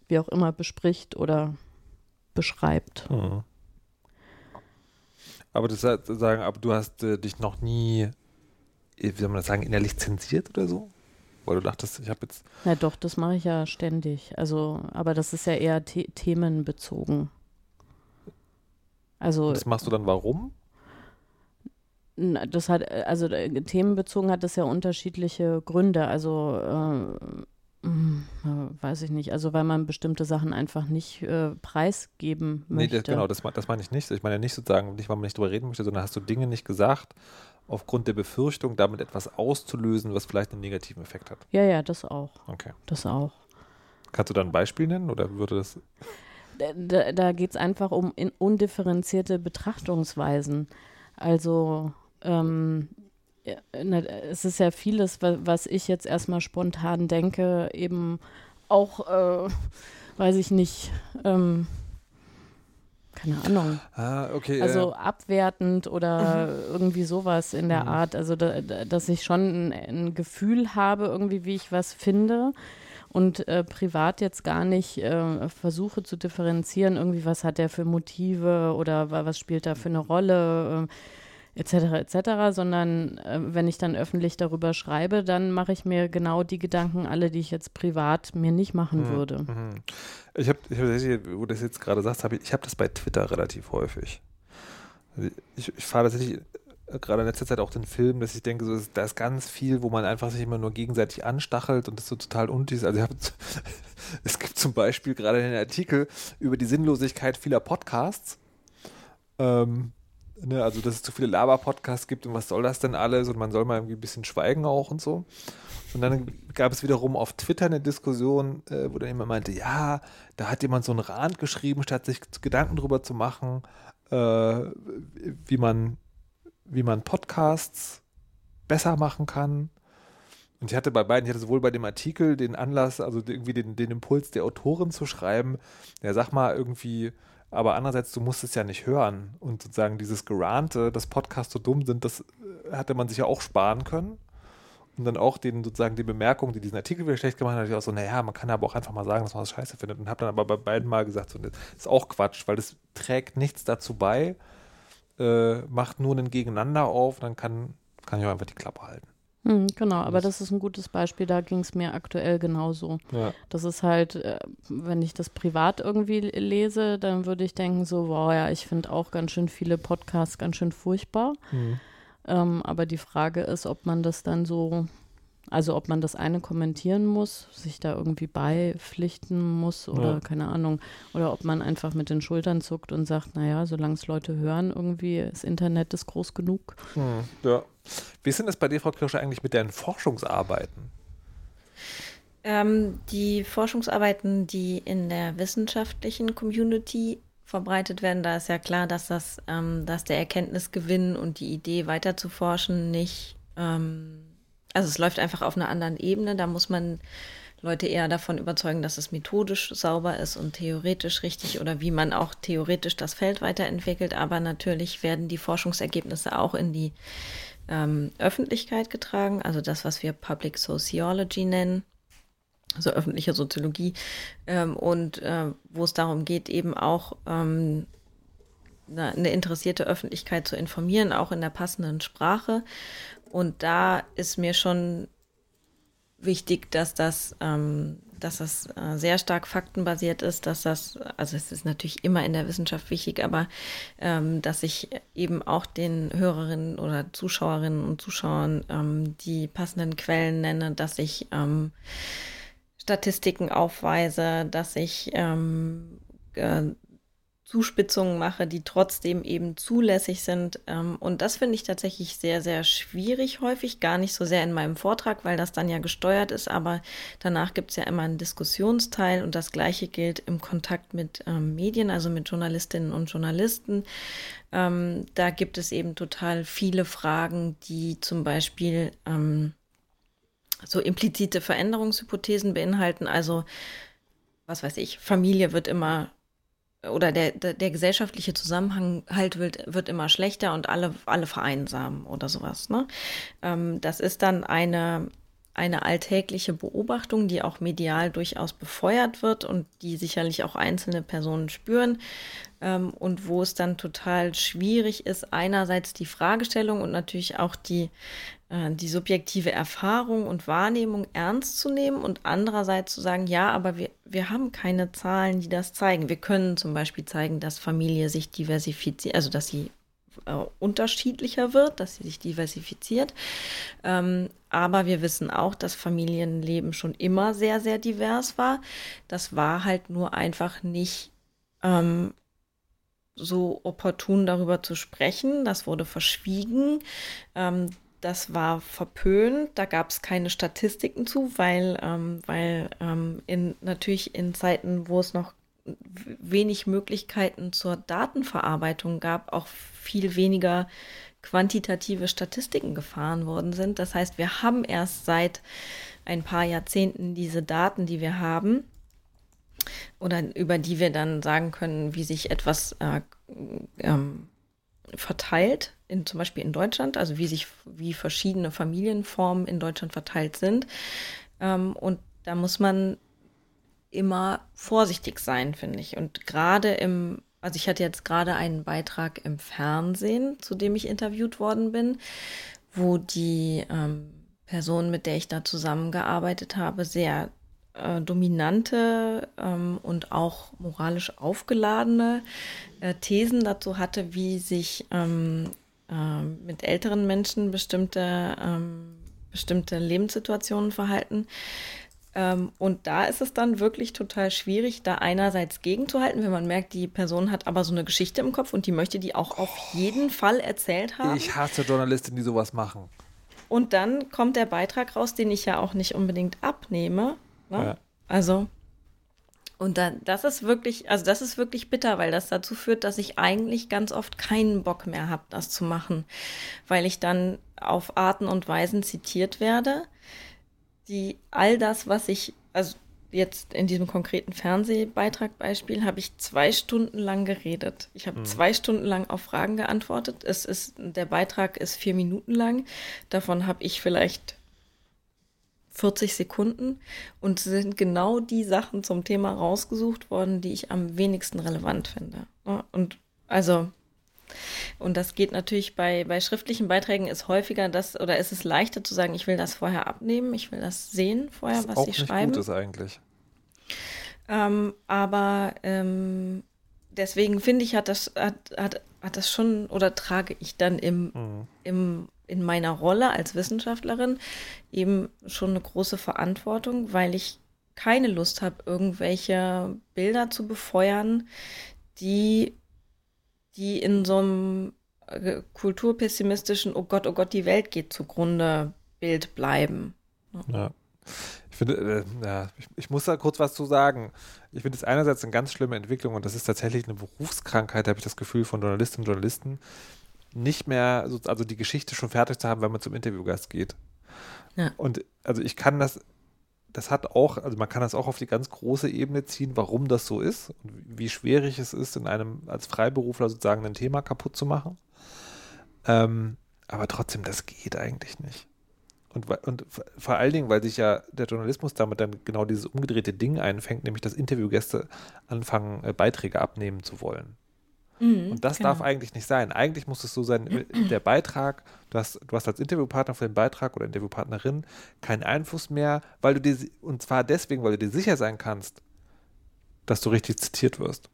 wie auch immer bespricht oder beschreibt. Mhm. Aber das sagen, aber du hast äh, dich noch nie wie soll man das sagen, innerlich zensiert oder so? Weil du dachtest, ich habe jetzt. Na doch, das mache ich ja ständig. Also, aber das ist ja eher the themenbezogen. Also. Das machst du dann warum? Das hat, also themenbezogen hat das ja unterschiedliche Gründe. Also äh, hm, weiß ich nicht. Also weil man bestimmte Sachen einfach nicht äh, preisgeben möchte. Nee, das, genau, das, das meine ich nicht. Ich meine ja nicht sozusagen, nicht weil man nicht drüber reden möchte, sondern hast du Dinge nicht gesagt, aufgrund der Befürchtung, damit etwas auszulösen, was vielleicht einen negativen Effekt hat. Ja, ja, das auch. Okay. Das auch. Kannst du da ein Beispiel nennen oder würde das. Da, da geht es einfach um undifferenzierte Betrachtungsweisen. Also ähm, ja, es ist ja vieles, was ich jetzt erstmal spontan denke, eben auch, äh, weiß ich nicht, ähm, keine Ahnung. Ah, okay. Also äh. abwertend oder mhm. irgendwie sowas in der mhm. Art. Also, da, dass ich schon ein, ein, Gefühl habe, irgendwie, wie ich was finde und äh, privat jetzt gar nicht äh, versuche zu differenzieren, irgendwie, was hat der für Motive oder was spielt da für eine Rolle. Äh, etc. etc., sondern äh, wenn ich dann öffentlich darüber schreibe, dann mache ich mir genau die Gedanken alle, die ich jetzt privat mir nicht machen mhm. würde. Mhm. Ich habe, ich hab, wo du das jetzt gerade sagst, hab ich, ich habe das bei Twitter relativ häufig. Ich, ich fahre tatsächlich äh, gerade in letzter Zeit auch den Film, dass ich denke, so, da ist ganz viel, wo man einfach sich immer nur gegenseitig anstachelt und das so total unnötig ist. Also hab, es gibt zum Beispiel gerade einen Artikel über die Sinnlosigkeit vieler Podcasts. Ähm, Ne, also, dass es zu viele Laber-Podcasts gibt und was soll das denn alles und man soll mal irgendwie ein bisschen schweigen auch und so. Und dann gab es wiederum auf Twitter eine Diskussion, äh, wo dann jemand meinte, ja, da hat jemand so einen Rand geschrieben, statt sich Gedanken drüber zu machen, äh, wie man, wie man Podcasts besser machen kann. Und ich hatte bei beiden, ich hatte sowohl bei dem Artikel den Anlass, also irgendwie den, den Impuls der Autorin zu schreiben, ja, sag mal irgendwie, aber andererseits, du musst es ja nicht hören. Und sozusagen dieses Gerante, dass Podcasts so dumm sind, das äh, hätte man sich ja auch sparen können. Und dann auch den, sozusagen die Bemerkung, die diesen Artikel wieder schlecht gemacht hat, ich auch so, naja, man kann aber auch einfach mal sagen, dass man das scheiße findet. Und habe dann aber bei beiden Mal gesagt, so, das ist auch Quatsch, weil das trägt nichts dazu bei, äh, macht nur ein Gegeneinander auf, dann kann, kann ich auch einfach die Klappe halten. Hm, genau, aber das ist ein gutes Beispiel, da ging es mir aktuell genauso. Ja. Das ist halt, äh, wenn ich das privat irgendwie lese, dann würde ich denken so, wow, ja, ich finde auch ganz schön viele Podcasts ganz schön furchtbar. Mhm. Ähm, aber die Frage ist, ob man das dann so also ob man das eine kommentieren muss, sich da irgendwie beipflichten muss oder ja. keine Ahnung. Oder ob man einfach mit den Schultern zuckt und sagt, naja, solange es Leute hören, irgendwie das Internet ist groß genug. Hm, ja. Wie ist denn das bei dir, Frau Kirsche, eigentlich mit deinen Forschungsarbeiten? Ähm, die Forschungsarbeiten, die in der wissenschaftlichen Community verbreitet werden, da ist ja klar, dass das, ähm, dass der Erkenntnisgewinn und die Idee weiter zu forschen nicht ähm, also es läuft einfach auf einer anderen Ebene. Da muss man Leute eher davon überzeugen, dass es methodisch sauber ist und theoretisch richtig oder wie man auch theoretisch das Feld weiterentwickelt. Aber natürlich werden die Forschungsergebnisse auch in die ähm, Öffentlichkeit getragen, also das, was wir Public Sociology nennen, also öffentliche Soziologie, ähm, und äh, wo es darum geht, eben auch ähm, eine interessierte Öffentlichkeit zu informieren, auch in der passenden Sprache. Und da ist mir schon wichtig, dass das, ähm, dass das äh, sehr stark faktenbasiert ist, dass das, also es ist natürlich immer in der Wissenschaft wichtig, aber ähm, dass ich eben auch den Hörerinnen oder Zuschauerinnen und Zuschauern ähm, die passenden Quellen nenne, dass ich ähm, Statistiken aufweise, dass ich äh, Zuspitzungen mache, die trotzdem eben zulässig sind. Ähm, und das finde ich tatsächlich sehr, sehr schwierig häufig. Gar nicht so sehr in meinem Vortrag, weil das dann ja gesteuert ist, aber danach gibt es ja immer einen Diskussionsteil und das gleiche gilt im Kontakt mit ähm, Medien, also mit Journalistinnen und Journalisten. Ähm, da gibt es eben total viele Fragen, die zum Beispiel so implizite Veränderungshypothesen beinhalten. Also was weiß ich, Familie wird immer oder der, der, der gesellschaftliche Zusammenhalt wird, wird immer schlechter und alle, alle vereinsamen oder sowas. Ne? Ähm, das ist dann eine, eine alltägliche Beobachtung, die auch medial durchaus befeuert wird und die sicherlich auch einzelne Personen spüren ähm, und wo es dann total schwierig ist, einerseits die Fragestellung und natürlich auch die, äh, die subjektive Erfahrung und Wahrnehmung ernst zu nehmen und andererseits zu sagen, ja, aber wir, wir haben keine Zahlen, die das zeigen. Wir können zum Beispiel zeigen, dass Familie sich diversifiziert, also dass sie äh, unterschiedlicher wird, dass sie sich diversifiziert. Ähm, aber wir wissen auch, dass Familienleben schon immer sehr, sehr divers war. Das war halt nur einfach nicht ähm, so opportun darüber zu sprechen. Das wurde verschwiegen. Ähm, das war verpönt, da gab es keine Statistiken zu, weil, ähm, weil ähm, in, natürlich in Zeiten, wo es noch wenig Möglichkeiten zur Datenverarbeitung gab, auch viel weniger quantitative Statistiken gefahren worden sind. Das heißt, wir haben erst seit ein paar Jahrzehnten diese Daten, die wir haben oder über die wir dann sagen können, wie sich etwas äh, ähm, verteilt, in, zum Beispiel in Deutschland, also wie sich, wie verschiedene Familienformen in Deutschland verteilt sind. Ähm, und da muss man immer vorsichtig sein, finde ich. Und gerade im, also ich hatte jetzt gerade einen Beitrag im Fernsehen, zu dem ich interviewt worden bin, wo die ähm, Person, mit der ich da zusammengearbeitet habe, sehr äh, dominante ähm, und auch moralisch aufgeladene äh, Thesen dazu hatte, wie sich ähm, äh, mit älteren Menschen bestimmte, ähm, bestimmte Lebenssituationen verhalten. Ähm, und da ist es dann wirklich total schwierig, da einerseits gegenzuhalten, wenn man merkt, die Person hat aber so eine Geschichte im Kopf und die möchte die auch auf jeden Fall erzählt haben. Ich hasse Journalisten, die sowas machen. Und dann kommt der Beitrag raus, den ich ja auch nicht unbedingt abnehme. Ne? Ja. Also, und dann, das ist wirklich, also das ist wirklich bitter, weil das dazu führt, dass ich eigentlich ganz oft keinen Bock mehr habe, das zu machen, weil ich dann auf Arten und Weisen zitiert werde, die all das, was ich, also jetzt in diesem konkreten Fernsehbeitrag Beispiel, habe ich zwei Stunden lang geredet. Ich habe mhm. zwei Stunden lang auf Fragen geantwortet. Es ist, der Beitrag ist vier Minuten lang. Davon habe ich vielleicht 40 Sekunden und sind genau die Sachen zum Thema rausgesucht worden, die ich am wenigsten relevant finde. Und also und das geht natürlich bei, bei schriftlichen Beiträgen ist häufiger das, oder ist es leichter zu sagen, ich will das vorher abnehmen, ich will das sehen vorher, was, was auch sie nicht schreiben. Gut ist eigentlich. Ähm, aber ähm, deswegen finde ich, hat das, hat, hat, hat das schon, oder trage ich dann im, mhm. im, in meiner Rolle als Wissenschaftlerin eben schon eine große Verantwortung, weil ich keine Lust habe, irgendwelche Bilder zu befeuern, die die in so einem äh, kulturpessimistischen, oh Gott, oh Gott, die Welt geht zugrunde Bild bleiben. Ja. Ich finde, äh, ja, ich, ich, muss da kurz was zu sagen. Ich finde es einerseits eine ganz schlimme Entwicklung und das ist tatsächlich eine Berufskrankheit, habe ich das Gefühl von Journalistinnen und Journalisten, nicht mehr, also die Geschichte schon fertig zu haben, wenn man zum Interviewgast geht. Ja. Und also ich kann das das hat auch, also man kann das auch auf die ganz große Ebene ziehen, warum das so ist und wie schwierig es ist, in einem als Freiberufler sozusagen ein Thema kaputt zu machen. Ähm, aber trotzdem, das geht eigentlich nicht. Und, und vor allen Dingen, weil sich ja der Journalismus damit dann genau dieses umgedrehte Ding einfängt, nämlich dass Interviewgäste anfangen, äh, Beiträge abnehmen zu wollen. Mhm, und das genau. darf eigentlich nicht sein. Eigentlich muss es so sein, der Beitrag, du hast, du hast als Interviewpartner für den Beitrag oder Interviewpartnerin keinen Einfluss mehr, weil du dir, und zwar deswegen, weil du dir sicher sein kannst, dass du richtig zitiert wirst.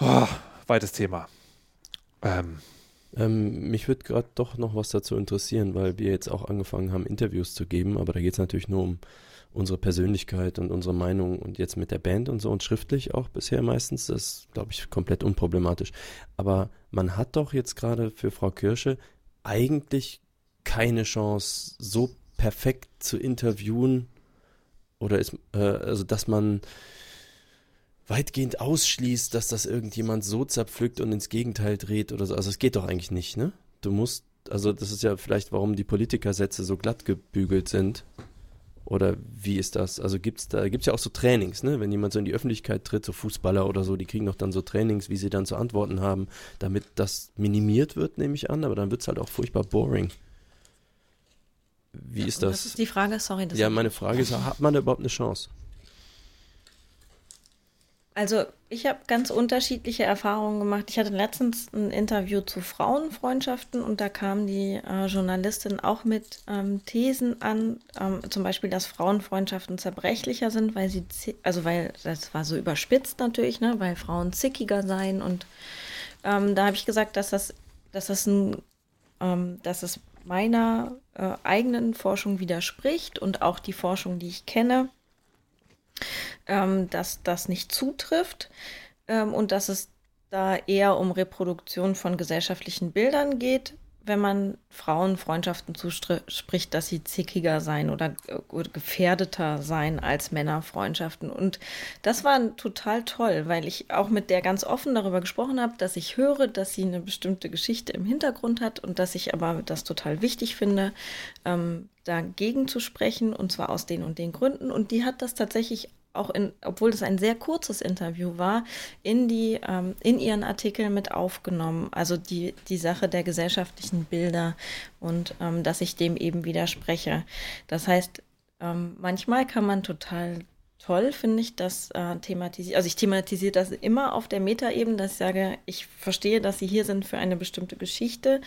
Oh, weites Thema. Ähm. Ähm, mich würde gerade doch noch was dazu interessieren, weil wir jetzt auch angefangen haben, Interviews zu geben, aber da geht es natürlich nur um unsere Persönlichkeit und unsere Meinung und jetzt mit der Band und so und schriftlich auch bisher meistens, das ist, glaube ich, komplett unproblematisch. Aber man hat doch jetzt gerade für Frau Kirsche eigentlich keine Chance, so perfekt zu interviewen oder ist, äh, also dass man weitgehend ausschließt, dass das irgendjemand so zerpflückt und ins Gegenteil dreht oder so. Also es geht doch eigentlich nicht, ne? Du musst, also das ist ja vielleicht, warum die Politikersätze so glatt gebügelt sind, oder wie ist das? Also gibt es da, gibt es ja auch so Trainings, ne? Wenn jemand so in die Öffentlichkeit tritt, so Fußballer oder so, die kriegen doch dann so Trainings, wie sie dann zu antworten haben, damit das minimiert wird, nehme ich an, aber dann wird es halt auch furchtbar boring. wie ist das? Das ist die Frage, sorry. Das ja, meine Frage ist, hat man da überhaupt eine Chance? Also ich habe ganz unterschiedliche Erfahrungen gemacht. Ich hatte letztens ein Interview zu Frauenfreundschaften und da kam die äh, Journalistin auch mit ähm, Thesen an, ähm, zum Beispiel, dass Frauenfreundschaften zerbrechlicher sind, weil sie, also weil das war so überspitzt natürlich, ne, weil Frauen zickiger seien und ähm, da habe ich gesagt, dass das, dass das ein, ähm, dass es meiner äh, eigenen Forschung widerspricht und auch die Forschung, die ich kenne ähm, dass das nicht zutrifft ähm, und dass es da eher um Reproduktion von gesellschaftlichen Bildern geht, wenn man Frauen Freundschaften zuspricht, dass sie zickiger sein oder, gefährdeter sein als Männerfreundschaften. Und das war total toll, weil ich auch mit der ganz offen darüber gesprochen habe, dass ich höre, dass sie eine bestimmte Geschichte im Hintergrund hat und dass ich aber das total wichtig finde, ähm, dagegen zu sprechen und zwar aus den und den Gründen. Und die hat das tatsächlich auch in, obwohl es ein sehr kurzes Interview war, in die, ähm, in ihren Artikel mit aufgenommen. Also die, die Sache der gesellschaftlichen Bilder und ähm, dass ich dem eben widerspreche. Das heißt, ähm, manchmal kann man total toll, finde ich, das äh, thematisieren. Also ich thematisiere das immer auf der Metaebene, dass ich sage, ich verstehe, dass Sie hier sind für eine bestimmte Geschichte,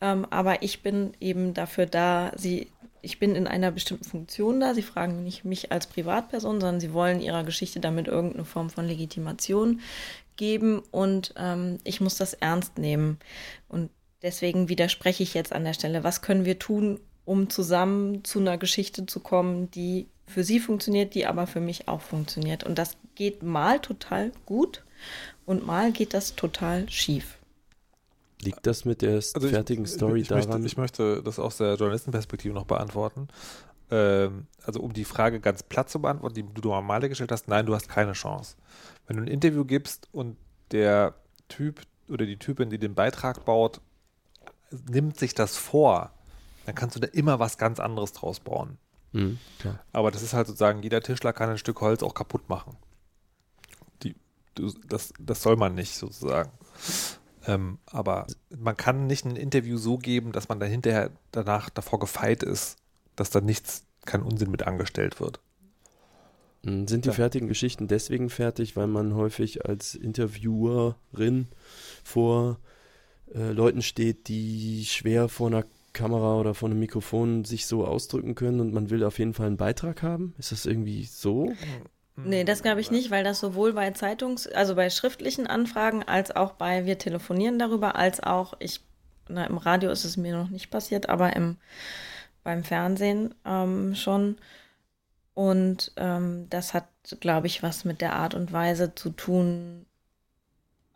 ähm, aber ich bin eben dafür da, Sie ich bin in einer bestimmten Funktion da. Sie fragen nicht mich als Privatperson, sondern sie wollen ihrer Geschichte damit irgendeine Form von Legitimation geben und ähm, ich muss das ernst nehmen. Und deswegen widerspreche ich jetzt an der Stelle. Was können wir tun, um zusammen zu einer Geschichte zu kommen, die für sie funktioniert, die aber für mich auch funktioniert. Und das geht mal total gut und mal geht das total schief. Liegt das mit der also fertigen ich, Story ich, daran? Möchte, ich möchte das aus der Journalistenperspektive noch beantworten. Ähm, also um die Frage ganz platt zu beantworten, die du normal gestellt hast, nein, du hast keine Chance. Wenn du ein Interview gibst und der Typ oder die Typin, die den Beitrag baut, nimmt sich das vor, dann kannst du da immer was ganz anderes draus bauen. Mhm, Aber das ist halt sozusagen, jeder Tischler kann ein Stück Holz auch kaputt machen. Die, das, das soll man nicht sozusagen. Ähm, aber man kann nicht ein Interview so geben, dass man dann hinterher danach davor gefeit ist, dass da nichts, kein Unsinn mit angestellt wird. Hm, sind die ja. fertigen Geschichten deswegen fertig, weil man häufig als Interviewerin vor äh, Leuten steht, die schwer vor einer Kamera oder vor einem Mikrofon sich so ausdrücken können und man will auf jeden Fall einen Beitrag haben? Ist das irgendwie so? Nee, das glaube ich nicht, weil das sowohl bei Zeitungs-, also bei schriftlichen Anfragen als auch bei wir telefonieren darüber, als auch ich, na, im Radio ist es mir noch nicht passiert, aber im, beim Fernsehen ähm, schon. Und ähm, das hat, glaube ich, was mit der Art und Weise zu tun,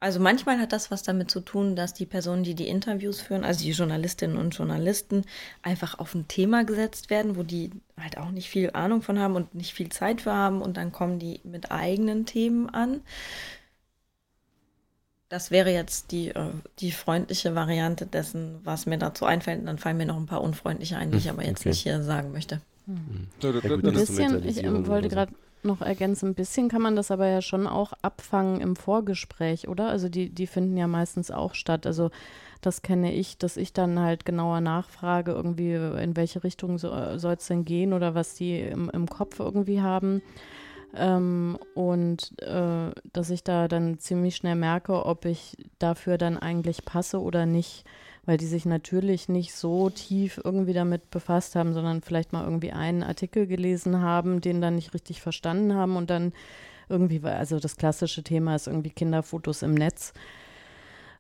also manchmal hat das was damit zu tun, dass die Personen, die die Interviews führen, also die Journalistinnen und Journalisten, einfach auf ein Thema gesetzt werden, wo die halt auch nicht viel Ahnung von haben und nicht viel Zeit für haben und dann kommen die mit eigenen Themen an. Das wäre jetzt die, äh, die freundliche Variante dessen, was mir dazu einfällt. Und dann fallen mir noch ein paar unfreundliche ein, die ich hm, aber jetzt okay. nicht hier sagen möchte. Hm. Ja, ein bisschen, ich ähm, wollte gerade noch ergänzen. Ein bisschen kann man das aber ja schon auch abfangen im Vorgespräch, oder? Also die, die finden ja meistens auch statt. Also das kenne ich, dass ich dann halt genauer nachfrage, irgendwie, in welche Richtung so, soll es denn gehen oder was die im, im Kopf irgendwie haben. Ähm, und äh, dass ich da dann ziemlich schnell merke, ob ich dafür dann eigentlich passe oder nicht weil die sich natürlich nicht so tief irgendwie damit befasst haben, sondern vielleicht mal irgendwie einen Artikel gelesen haben, den dann nicht richtig verstanden haben und dann irgendwie, also das klassische Thema ist irgendwie Kinderfotos im Netz.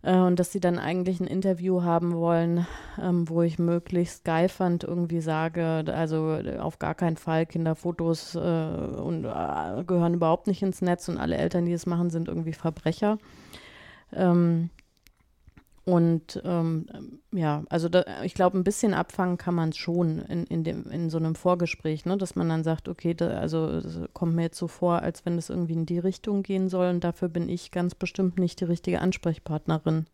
Äh, und dass sie dann eigentlich ein Interview haben wollen, ähm, wo ich möglichst geifernd irgendwie sage, also auf gar keinen Fall Kinderfotos äh, und äh, gehören überhaupt nicht ins Netz und alle Eltern, die es machen, sind irgendwie Verbrecher. Ähm, und ähm, ja, also da, ich glaube, ein bisschen abfangen kann man es schon in, in, dem, in so einem Vorgespräch, ne? dass man dann sagt, okay, da, also kommt mir jetzt so vor, als wenn es irgendwie in die Richtung gehen soll und dafür bin ich ganz bestimmt nicht die richtige Ansprechpartnerin.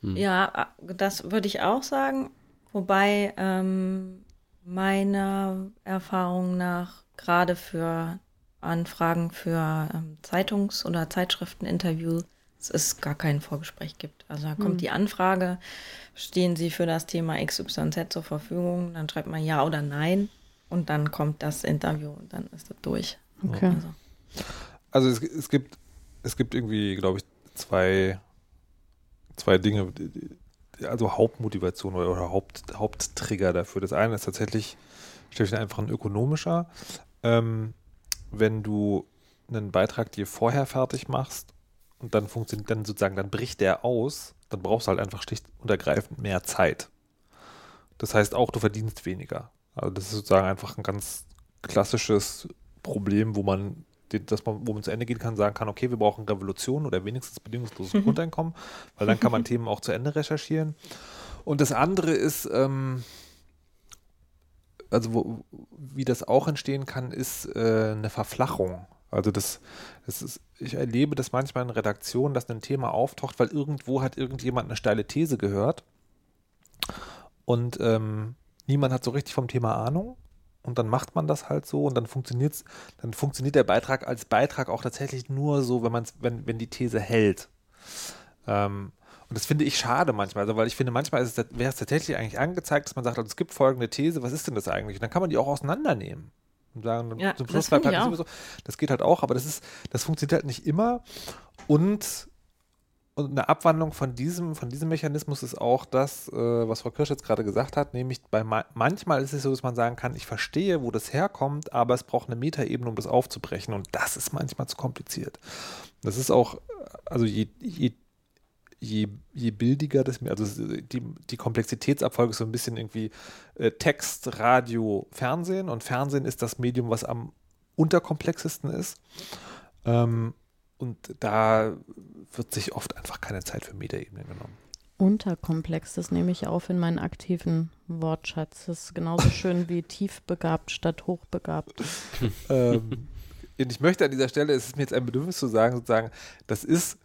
Hm. Ja, das würde ich auch sagen, wobei ähm, meiner Erfahrung nach gerade für Anfragen für ähm, Zeitungs- oder Zeitschrifteninterviews es gar kein Vorgespräch gibt. Also da kommt Hm. die Anfrage, stehen Sie für das Thema XYZ zur Verfügung? Dann schreibt man ja oder nein und dann kommt das Interview und dann ist das durch. Okay. Also, Also es, es gibt es gibt irgendwie, glaube ich, zwei zwei Dinge, also Hauptmotivation oder, oder Haupt, Haupttrigger dafür. Das eine ist tatsächlich, stelle ich einfach ein ökonomischer. Ähm, wenn du einen Beitrag dir vorher fertig machst und dann funktioniert, dann sozusagen, dann bricht der aus, dann brauchst du halt einfach schlicht und ergreifend mehr Zeit. Das heißt auch, du verdienst weniger. Also das ist sozusagen einfach ein ganz klassisches Problem, wo man, dass man, wo man zu Ende gehen kann, sagen kann, okay, wir brauchen Revolution oder wenigstens bedingungsloses Grundeinkommen, weil dann kann man Themen auch zu Ende recherchieren. Und das andere ist, ähm, also wo, wie das auch entstehen kann, ist äh, eine Verflachung. Also das, das ist, ich erlebe das manchmal in Redaktionen, dass ein Thema auftaucht, weil irgendwo hat irgendjemand eine steile These gehört und ähm, niemand hat so richtig vom Thema Ahnung und dann macht man das halt so und dann funktioniert's, dann funktioniert der Beitrag als Beitrag auch tatsächlich nur so, wenn man wenn, wenn die These hält. Ähm, und das finde ich schade manchmal, also weil ich finde, manchmal wäre es tatsächlich eigentlich angezeigt, dass man sagt, also es gibt folgende These, was ist denn das eigentlich? Und dann kann man die auch auseinandernehmen. Und sagen, Ja, zum das Schluss bleibt halt sowieso, das geht halt auch, aber das ist, das funktioniert halt nicht immer. Und, und eine Abwandlung von diesem, von diesem Mechanismus ist auch das, äh, was Frau Kirsch jetzt gerade gesagt hat, nämlich bei ma manchmal ist es so, dass man sagen kann, ich verstehe, wo das herkommt, aber es braucht eine Metaebene, um das aufzubrechen. Und das ist manchmal zu kompliziert. Das ist auch, also je, je je, je bildiger das, also die, die Komplexitätsabfolge ist so ein bisschen irgendwie äh, Text, Radio, Fernsehen und Fernsehen ist das Medium, was am unterkomplexesten ist. Ähm, und da wird sich oft einfach keine Zeit für Metaebenen genommen. Unterkomplex, das nehme ich auf in meinen aktiven Wortschatz. Das ist genauso schön wie tiefbegabt statt hochbegabt. ähm, und ich möchte an dieser Stelle, es ist mir jetzt ein Bedürfnis zu sagen, sozusagen, das ist,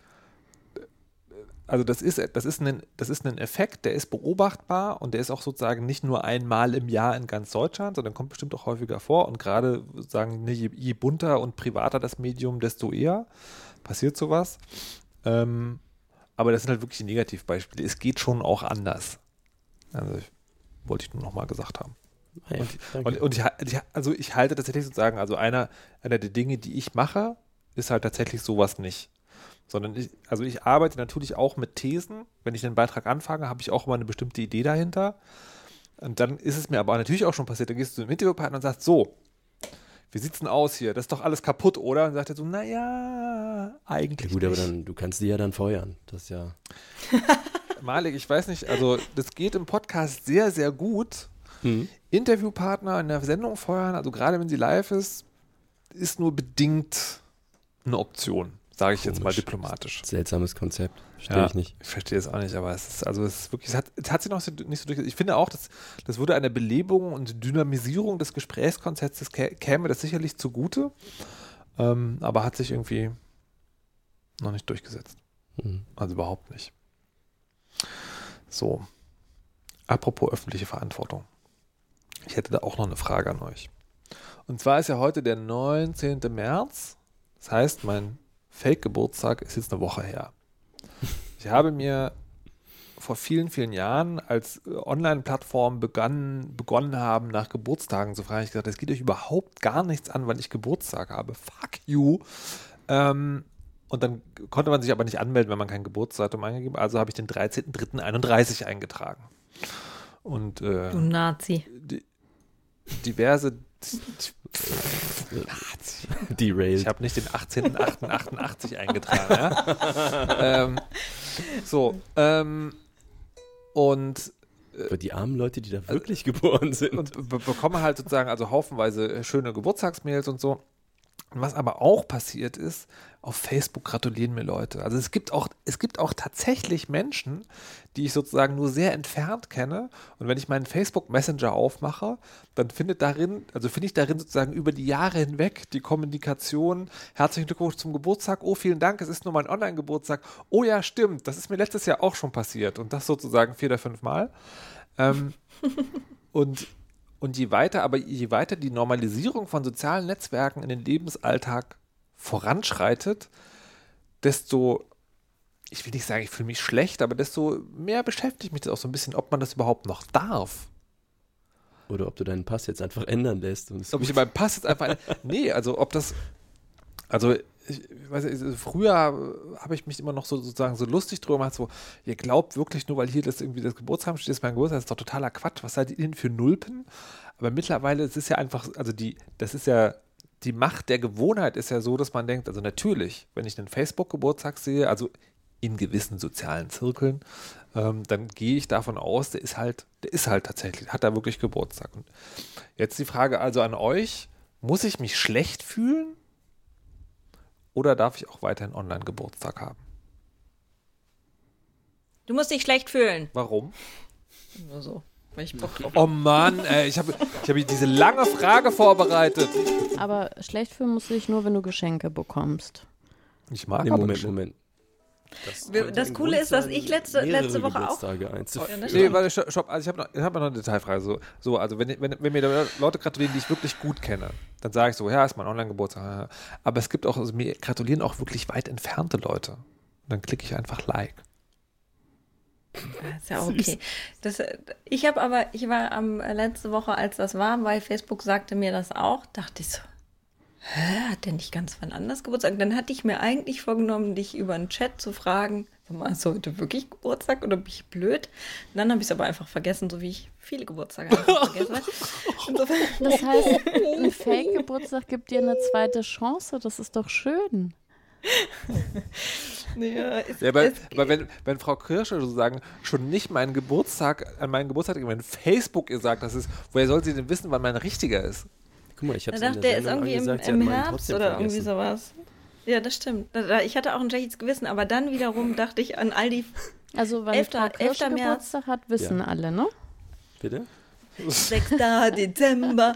also das ist, das ist ein, das ist ein Effekt, der ist beobachtbar und der ist auch sozusagen nicht nur einmal im Jahr in ganz Deutschland, sondern kommt bestimmt auch häufiger vor und gerade sagen, je, je bunter und privater das Medium, desto eher passiert sowas. Ähm, aber das sind halt wirklich die Negativbeispiele. Es geht schon auch anders. Also ich, wollte ich nur noch mal gesagt haben. Hey, Und, und, und ich, also ich halte tatsächlich sozusagen, also einer, einer der Dinge, die ich mache, ist halt tatsächlich sowas nicht. Sondern ich, also ich arbeite natürlich auch mit Thesen. Wenn ich einen Beitrag anfange, habe ich auch immer eine bestimmte Idee dahinter. Und dann ist es mir aber natürlich auch schon passiert, da gehst du zu einem Interviewpartner und sagst, so, wie sieht's denn aus hier? Das ist doch alles kaputt, oder? Und sagt er so, naja, ja, eigentlich gut, aber nicht. dann, du kannst die ja dann feuern. Das ist ja. Malik, ich weiß nicht, also das geht im Podcast sehr, sehr gut. Hm. Interviewpartner in der Sendung feuern, also gerade wenn sie live ist, ist nur bedingt eine Option, sage ich jetzt mal diplomatisch. Seltsames Konzept. Verstehe Ja, ich nicht. Ich verstehe es auch nicht, aber es ist, also es ist wirklich, es hat, es hat sich noch nicht so durch. Ich finde auch, dass, das würde einer Belebung und Dynamisierung des Gesprächskonzepts kä- käme das sicherlich zugute, ähm, aber hat sich irgendwie noch nicht durchgesetzt. Hm. Also überhaupt nicht. So. Apropos öffentliche Verantwortung. Ich hätte da auch noch eine Frage an euch. Und zwar ist ja heute der 19. März. Das heißt, mein Fake-Geburtstag ist jetzt eine Woche her. Ich habe mir vor vielen, vielen Jahren, als äh, Online-Plattformen begann, begonnen haben, nach Geburtstagen zu fragen, ich gesagt, es geht euch überhaupt gar nichts an, weil ich Geburtstag habe. Fuck you. Ähm, und dann konnte man sich aber nicht anmelden, wenn man kein Geburtsdatum eingegeben hat. Also habe ich den 13.03.31 eingetragen. Und äh, Du Nazi. di diverse. Derailed. Ich habe nicht den 18.08.88 eingetragen. Ja? ähm, so. Ähm, und Für die armen Leute, die da wirklich geboren sind. und be bekomme halt sozusagen also haufenweise schöne Geburtstagsmails und so. Was aber auch passiert ist, auf Facebook gratulieren mir Leute. Also es gibt auch, es gibt auch tatsächlich Menschen, die ich sozusagen nur sehr entfernt kenne. Und wenn ich meinen Facebook Messenger aufmache, dann findet darin, also finde ich darin sozusagen über die Jahre hinweg die Kommunikation, herzlichen Glückwunsch zum Geburtstag, oh vielen Dank, es ist nur mein Online-Geburtstag. Oh ja, stimmt, das ist mir letztes Jahr auch schon passiert. Und das sozusagen vier oder fünf Mal. Ähm, und, und je weiter, aber je weiter die Normalisierung von sozialen Netzwerken in den Lebensalltag voranschreitet, desto ich will nicht sagen, ich fühle mich schlecht, aber desto mehr beschäftigt mich das auch so ein bisschen, ob man das überhaupt noch darf. Oder ob du deinen Pass jetzt einfach ändern lässt. Ob ich meinen Pass jetzt einfach. nee, also ob das. Also, ich, weiß nicht, früher habe ich mich immer noch so sozusagen so lustig drüber gemacht, so, ihr glaubt wirklich nur, weil hier das irgendwie das Geburtstag steht, ist mein Geburtstag, das ist doch totaler Quatsch. Was seid ihr denn für Nulpen? Aber mittlerweile es ist ja einfach, also die, das ist ja, die Macht der Gewohnheit ist ja so, dass man denkt, also natürlich, wenn ich einen Facebook-Geburtstag sehe, also in gewissen sozialen Zirkeln, ähm, dann gehe ich davon aus, der ist halt, der ist halt tatsächlich, hat da wirklich Geburtstag. Und jetzt die Frage also an euch, muss ich mich schlecht fühlen oder darf ich auch weiterhin Online-Geburtstag haben? Du musst dich schlecht fühlen. Warum? Nur so. Weil ich Bock drauf Oh Mann, ey, ich habe ich hab diese lange Frage vorbereitet. Aber schlecht fühlen musst du dich nur, wenn du Geschenke bekommst. Ich mag nee, aber Moment, Geschenke. Wir- das ein Coole Grund ist, dass ich letzte- letzte Woche auch- das Nee, warte, stopp, also ich habe noch, ich hab noch eine Detailfrage. So, so also wenn, wenn, wenn mir da Leute gratulieren, die ich wirklich gut kenne, dann sage ich so, ja, ist mein Online-Geburtstag. Aber es gibt auch, also mir gratulieren auch wirklich weit entfernte Leute. Und dann klicke ich einfach Like. Ist ja okay. Das, ich habe aber, ich war am äh, letzte Woche, als das war, bei Facebook sagte mir das auch, dachte ich so, hä, hat der nicht ganz wann anders Geburtstag? Dann hatte ich mir eigentlich vorgenommen, dich über einen Chat zu fragen, sag mal, hast du heute wirklich Geburtstag oder bin ich blöd? Und dann habe ich es aber einfach vergessen, so wie ich viele Geburtstage einfach vergessen habe. Das heißt, ein Fake-Geburtstag gibt dir eine zweite Chance. Das ist doch schön. ja, es, Ja, aber, aber wenn, wenn Frau Kirsche sozusagen schon nicht meinen Geburtstag, an meinen Geburtstag, wenn Facebook ihr sagt, das ist, woher soll sie denn wissen, wann mein richtiger ist? Guck mal, ich Da habe dachte der ist irgendwie im, im Herbst oder irgendwie sowas. Ja, das stimmt. Da- da- Ich hatte auch ein schlechtes Gewissen, aber dann wiederum dachte ich an all die. Also, wenn 11. Frau Kirsche 11. März. Geburtstag hat, wissen Ja. alle, ne? Bitte? 6. Dezember.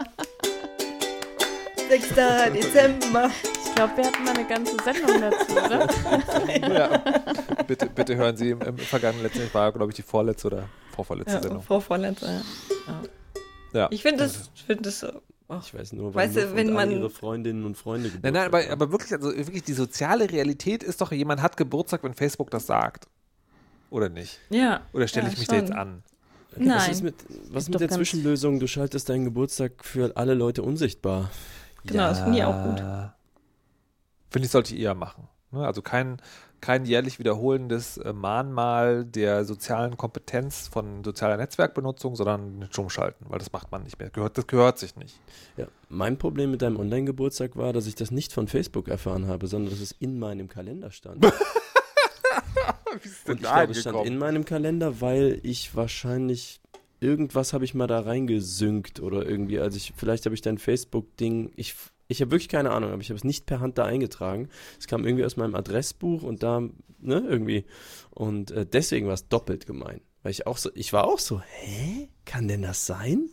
6. Dezember. Ich glaube, wir hatten mal eine ganze Sendung dazu, oder? Ja. bitte, bitte hören Sie im, im vergangenen letzten, ich war, glaube ich, die vorletzte oder vorvorletzte Ja, Sendung. vor vorletzter. Ja. Ja. Ich finde das, ich finde das so. Ach, Ich weiß nur, Weißt weil du, wenn man- ihre Freundinnen und Freunde Nein, nein, Geburtstag aber, aber wirklich, also wirklich die soziale Realität ist doch, jemand hat Geburtstag, wenn Facebook das sagt. Oder nicht? Ja. Oder stelle Ja, ich mich da schon. jetzt an? Was Nein. ist mit, was ist mit der Zwischenlösung? Du schaltest deinen Geburtstag für alle Leute unsichtbar. Genau, das finde ich auch gut. Finde ich, sollte ich eher machen. Ne? Also kein, kein jährlich wiederholendes äh, Mahnmal der sozialen Kompetenz von sozialer Netzwerkbenutzung, sondern nicht umschalten, weil das macht man nicht mehr. Gehört, das gehört sich nicht. Ja. Mein Problem mit deinem Online-Geburtstag war, dass ich das nicht von Facebook erfahren habe, sondern dass es in meinem Kalender stand. Und ich glaube, es stand in meinem Kalender, weil ich wahrscheinlich irgendwas habe ich mal da reingesynkt oder irgendwie, also ich, vielleicht habe ich dein Facebook-Ding, ich, ich habe wirklich keine Ahnung, aber ich habe es nicht per Hand da eingetragen. Es kam irgendwie aus meinem Adressbuch und da, ne, irgendwie. Und äh, deswegen war es doppelt gemein. Weil ich auch so, ich war auch so, hä? Kann denn das sein?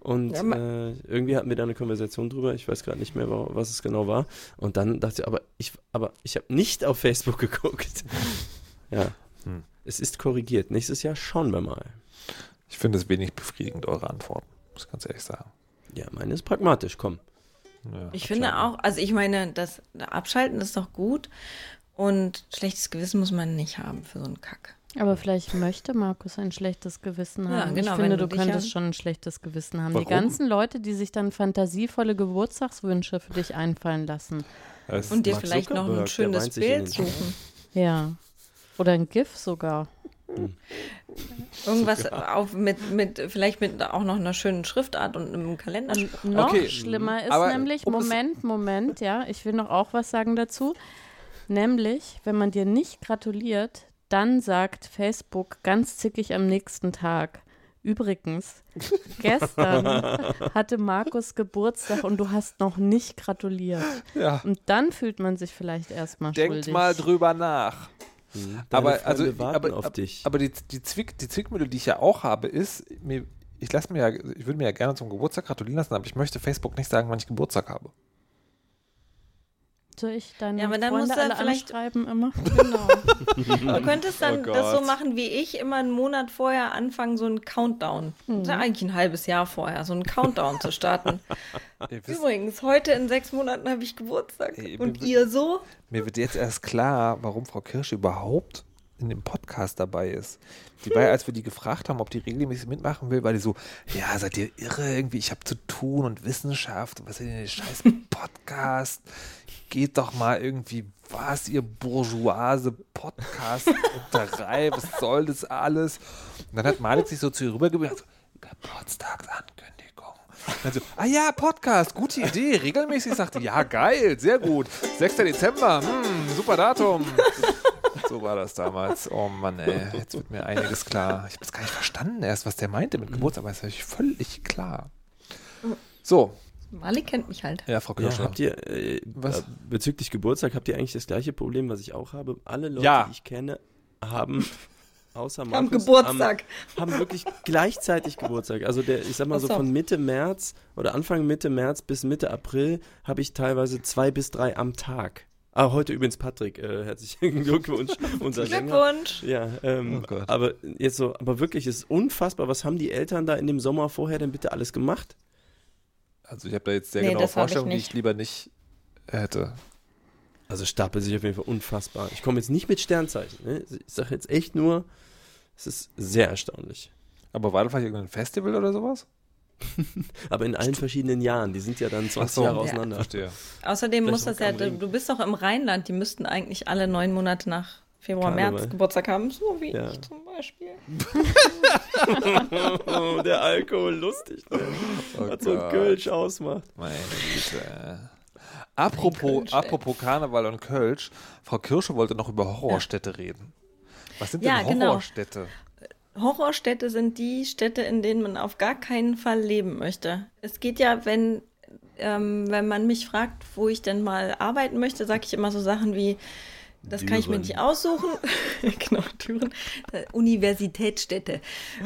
Und Ja, äh, irgendwie hatten wir da eine Konversation drüber, ich weiß gerade nicht mehr, wa- was es genau war. Und dann dachte ich, aber ich, aber ich habe nicht auf Facebook geguckt. ja. Hm. Es ist korrigiert. Nächstes Jahr schauen wir mal. Ich finde es wenig befriedigend, eure Antworten. Muss ich ganz ehrlich sagen. Ja, meine ist pragmatisch, komm. Ja, Ich finde auch, also ich meine, das Abschalten ist doch gut und schlechtes Gewissen muss man nicht haben für so einen Kack. Aber vielleicht möchte Markus ein schlechtes Gewissen Ja, haben. genau, ich finde, du du könntest ja- schon ein schlechtes Gewissen haben. Warum? Die ganzen Leute, die sich dann fantasievolle Geburtstagswünsche für dich einfallen lassen. Es Und dir vielleicht noch ein schönes Bild suchen. Ja. Oder ein GIF sogar. Irgendwas auf, mit, mit, vielleicht mit auch noch einer schönen Schriftart und einem Kalender. Noch Okay, schlimmer ist aber nämlich, Moment, Moment, ja, ich will noch auch was sagen dazu. Nämlich, wenn man dir nicht gratuliert, dann sagt Facebook ganz zickig am nächsten Tag. Übrigens, gestern hatte Markus Geburtstag und du hast noch nicht gratuliert. ja. Und dann fühlt man sich vielleicht erstmal Denkt schuldig. mal drüber nach. Deine aber also, warten aber, auf ab- dich. aber die, die, Zwick, die Zwickmühle, die ich ja auch habe, ist, mir, ich lasse mir ja, ich würde mir ja gerne zum Geburtstag gratulieren lassen, aber ich möchte Facebook nicht sagen, wann ich Geburtstag habe. Soll ich deine Ja, aber dann Freunde musst du alle vielleicht- anschreiben immer? Genau. Du könntest dann Oh das so machen wie ich, immer einen Monat vorher anfangen, so einen Countdown. Ist ja eigentlich ein halbes Jahr vorher, so einen Countdown zu starten. Übrigens, heute in sechs Monaten habe ich Geburtstag. Ey, Und ihr so? mir wird jetzt erst klar, warum Frau Kirsch überhaupt in dem Podcast dabei ist. Die war ja, als wir die gefragt haben, ob die regelmäßig mitmachen will, war die so, ja, seid ihr irre irgendwie, ich habe zu tun und Wissenschaft und was ist denn der scheiß Podcast? Geht doch mal irgendwie, was, ihr bourgeoise Podcast drei, was soll das alles? Und dann hat Malik sich so zu ihr rübergebracht, so, Geburtstagsankündigung. So, ah ja, Podcast, gute Idee, regelmäßig, sagte, ja, geil, sehr gut. 6. Dezember, hm, super Datum. So war das damals. Oh Mann, ey, jetzt wird mir einiges klar. Ich habe es gar nicht verstanden erst, was der meinte mit Geburtstag, aber das ist völlig klar. So, Malik kennt mich halt. ja, Frau Ja, Kirscher. habt ihr, äh, Was? äh, bezüglich Geburtstag, habt ihr eigentlich das gleiche Problem, was ich auch habe? Alle Leute, Ja. die ich kenne, haben außer Markus, Am Geburtstag. Haben, haben wirklich gleichzeitig Geburtstag. Also der, ich sag mal so. von Mitte März oder Anfang Mitte März bis Mitte April habe ich teilweise zwei bis drei am Tag. Ah, heute übrigens Patrick, äh, herzlichen Glückwunsch, unser Sänger. Glückwunsch. Ja, ähm, Oh Gott. aber jetzt so, aber wirklich, es ist unfassbar. Was haben die Eltern da in dem Sommer vorher denn bitte alles gemacht? Also ich habe da jetzt sehr Nee, genaue Vorstellungen, die nicht. ich lieber nicht hätte. Also stapelt sich auf jeden Fall unfassbar. Ich komme jetzt nicht mit Sternzeichen. Ne? Ich sage jetzt echt nur, es ist sehr erstaunlich. Aber war da vielleicht irgendein Festival oder sowas? Aber in allen verschiedenen Jahren. Die sind ja dann 20 so. Jahre Ja. auseinander. Verstehe. Außerdem Vielleicht muss das ja, du, bist doch im Rheinland, die müssten eigentlich alle neun Monate nach Februar, Karneval. März Geburtstag haben, so wie Ja. ich zum Beispiel. Oh, der Alkohol lustig, ne? Oh Was so ein. Kölsch ausmacht. Meine Güte. Apropos, Kölsch, apropos Karneval und Kölsch, Frau Kirsche wollte noch über Horrorstädte reden. Was sind Ja, denn genau. Horrorstädte? Sind die Städte, in denen man auf gar keinen Fall leben möchte. Es geht ja, wenn, ähm, wenn man mich fragt, wo ich denn mal arbeiten möchte, sage ich immer so Sachen wie, das kann ich mir Düren. nicht aussuchen. genau, Türen. Universitätsstädte.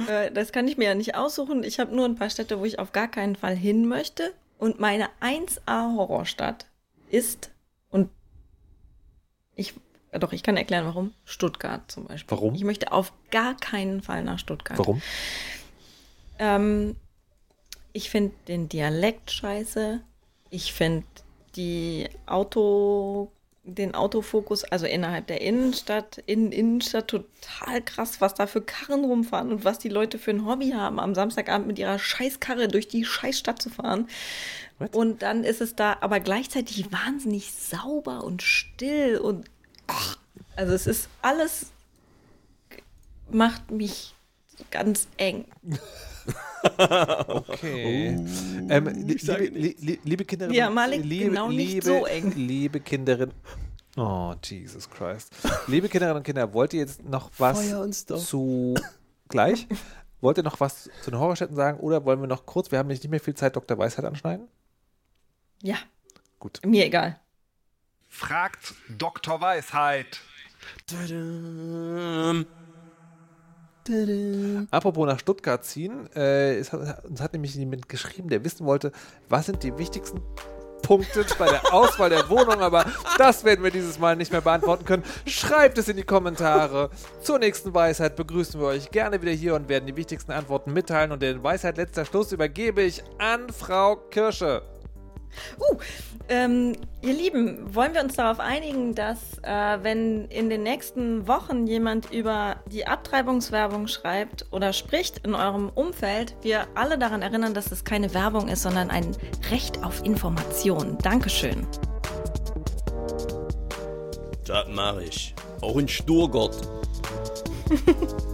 Äh, das kann ich mir ja nicht aussuchen. Ich habe nur ein paar Städte, wo ich auf gar keinen Fall hin möchte. Und meine 1A-Horrorstadt ist, und ich, äh, doch, ich kann erklären, warum, Stuttgart zum Beispiel. Warum? Ich möchte auf gar keinen Fall nach Stuttgart. Warum? Ähm, ich finde den Dialekt scheiße. Ich finde die Auto, den Autofokus, also innerhalb der Innenstadt, in Innenstadt total krass, was da für Karren rumfahren und was die Leute für ein Hobby haben, am Samstagabend mit ihrer Scheißkarre durch die Scheißstadt zu fahren. What? Und dann ist es da aber gleichzeitig wahnsinnig sauber und still und also es ist alles macht mich ganz eng. Okay. ähm, li ich sage liebe, li li liebe Kinderin, Ja, Malik, liebe, genau nicht liebe, so eng. Liebe Kinderin, oh Jesus Christ. Liebe Kinderinnen und Kinder, wollt ihr jetzt noch was Feuer uns doch. zu gleich? Wollt ihr noch was zu den Horrorstädten sagen oder wollen wir noch kurz, wir haben nicht mehr viel Zeit, Dr. Weisheit anschneiden? Ja, Gut. mir egal. Fragt Dr. Weisheit. Tadam. Tadam. Apropos nach Stuttgart ziehen, äh, es hat, uns hat nämlich jemand geschrieben, der wissen wollte, was sind die wichtigsten Punkte bei der Auswahl der Wohnung, aber das werden wir dieses Mal nicht mehr beantworten können. Schreibt es in die Kommentare. Zur nächsten Weisheit begrüßen wir euch gerne wieder hier und werden die wichtigsten Antworten mitteilen. Und den Weisheit letzter Schluss übergebe ich an Frau Kirsche. Uh, ähm, ihr Lieben, wollen wir uns darauf einigen, dass äh, wenn in den nächsten Wochen jemand über die Abtreibungswerbung schreibt oder spricht in eurem Umfeld, wir alle daran erinnern, dass es keine Werbung ist, sondern ein Recht auf Information. Dankeschön. Das mache ich. Auch in Sturgott.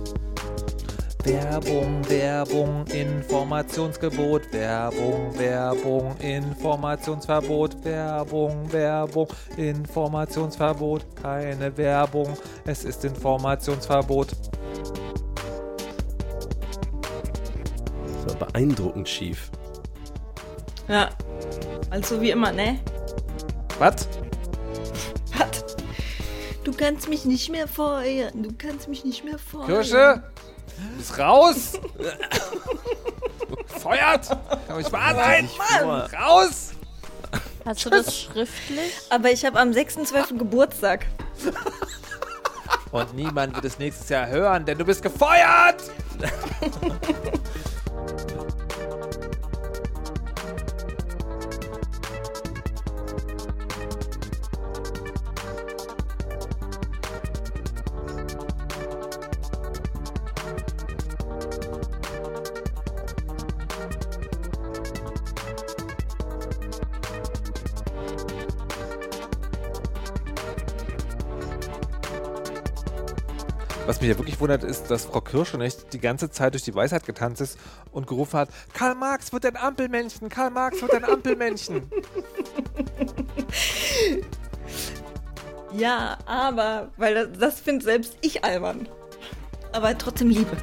Werbung, Werbung, Informationsgebot, Werbung, Werbung, Informationsverbot, Werbung, Werbung, Informationsverbot, keine Werbung, es ist Informationsverbot. Das war beeindruckend schief. Ja, also wie immer, ne? Was? Was? Du kannst mich nicht mehr feuern. Du kannst mich nicht mehr feuern. Kirsche? Ist raus! Feuert! Kann ich wahr sein? Mann! Raus! Hast du das schriftlich? Aber ich habe am 6.12. Geburtstag. Und niemand wird es nächstes Jahr hören, denn du bist gefeuert! mich ja wirklich wundert, ist, dass Frau Kirschnecht die ganze Zeit durch die Weisheit getanzt ist und gerufen hat, Karl Marx wird ein Ampelmännchen, Karl Marx wird ein Ampelmännchen. Ja, aber, weil das, das finde selbst ich albern. Aber trotzdem Liebe.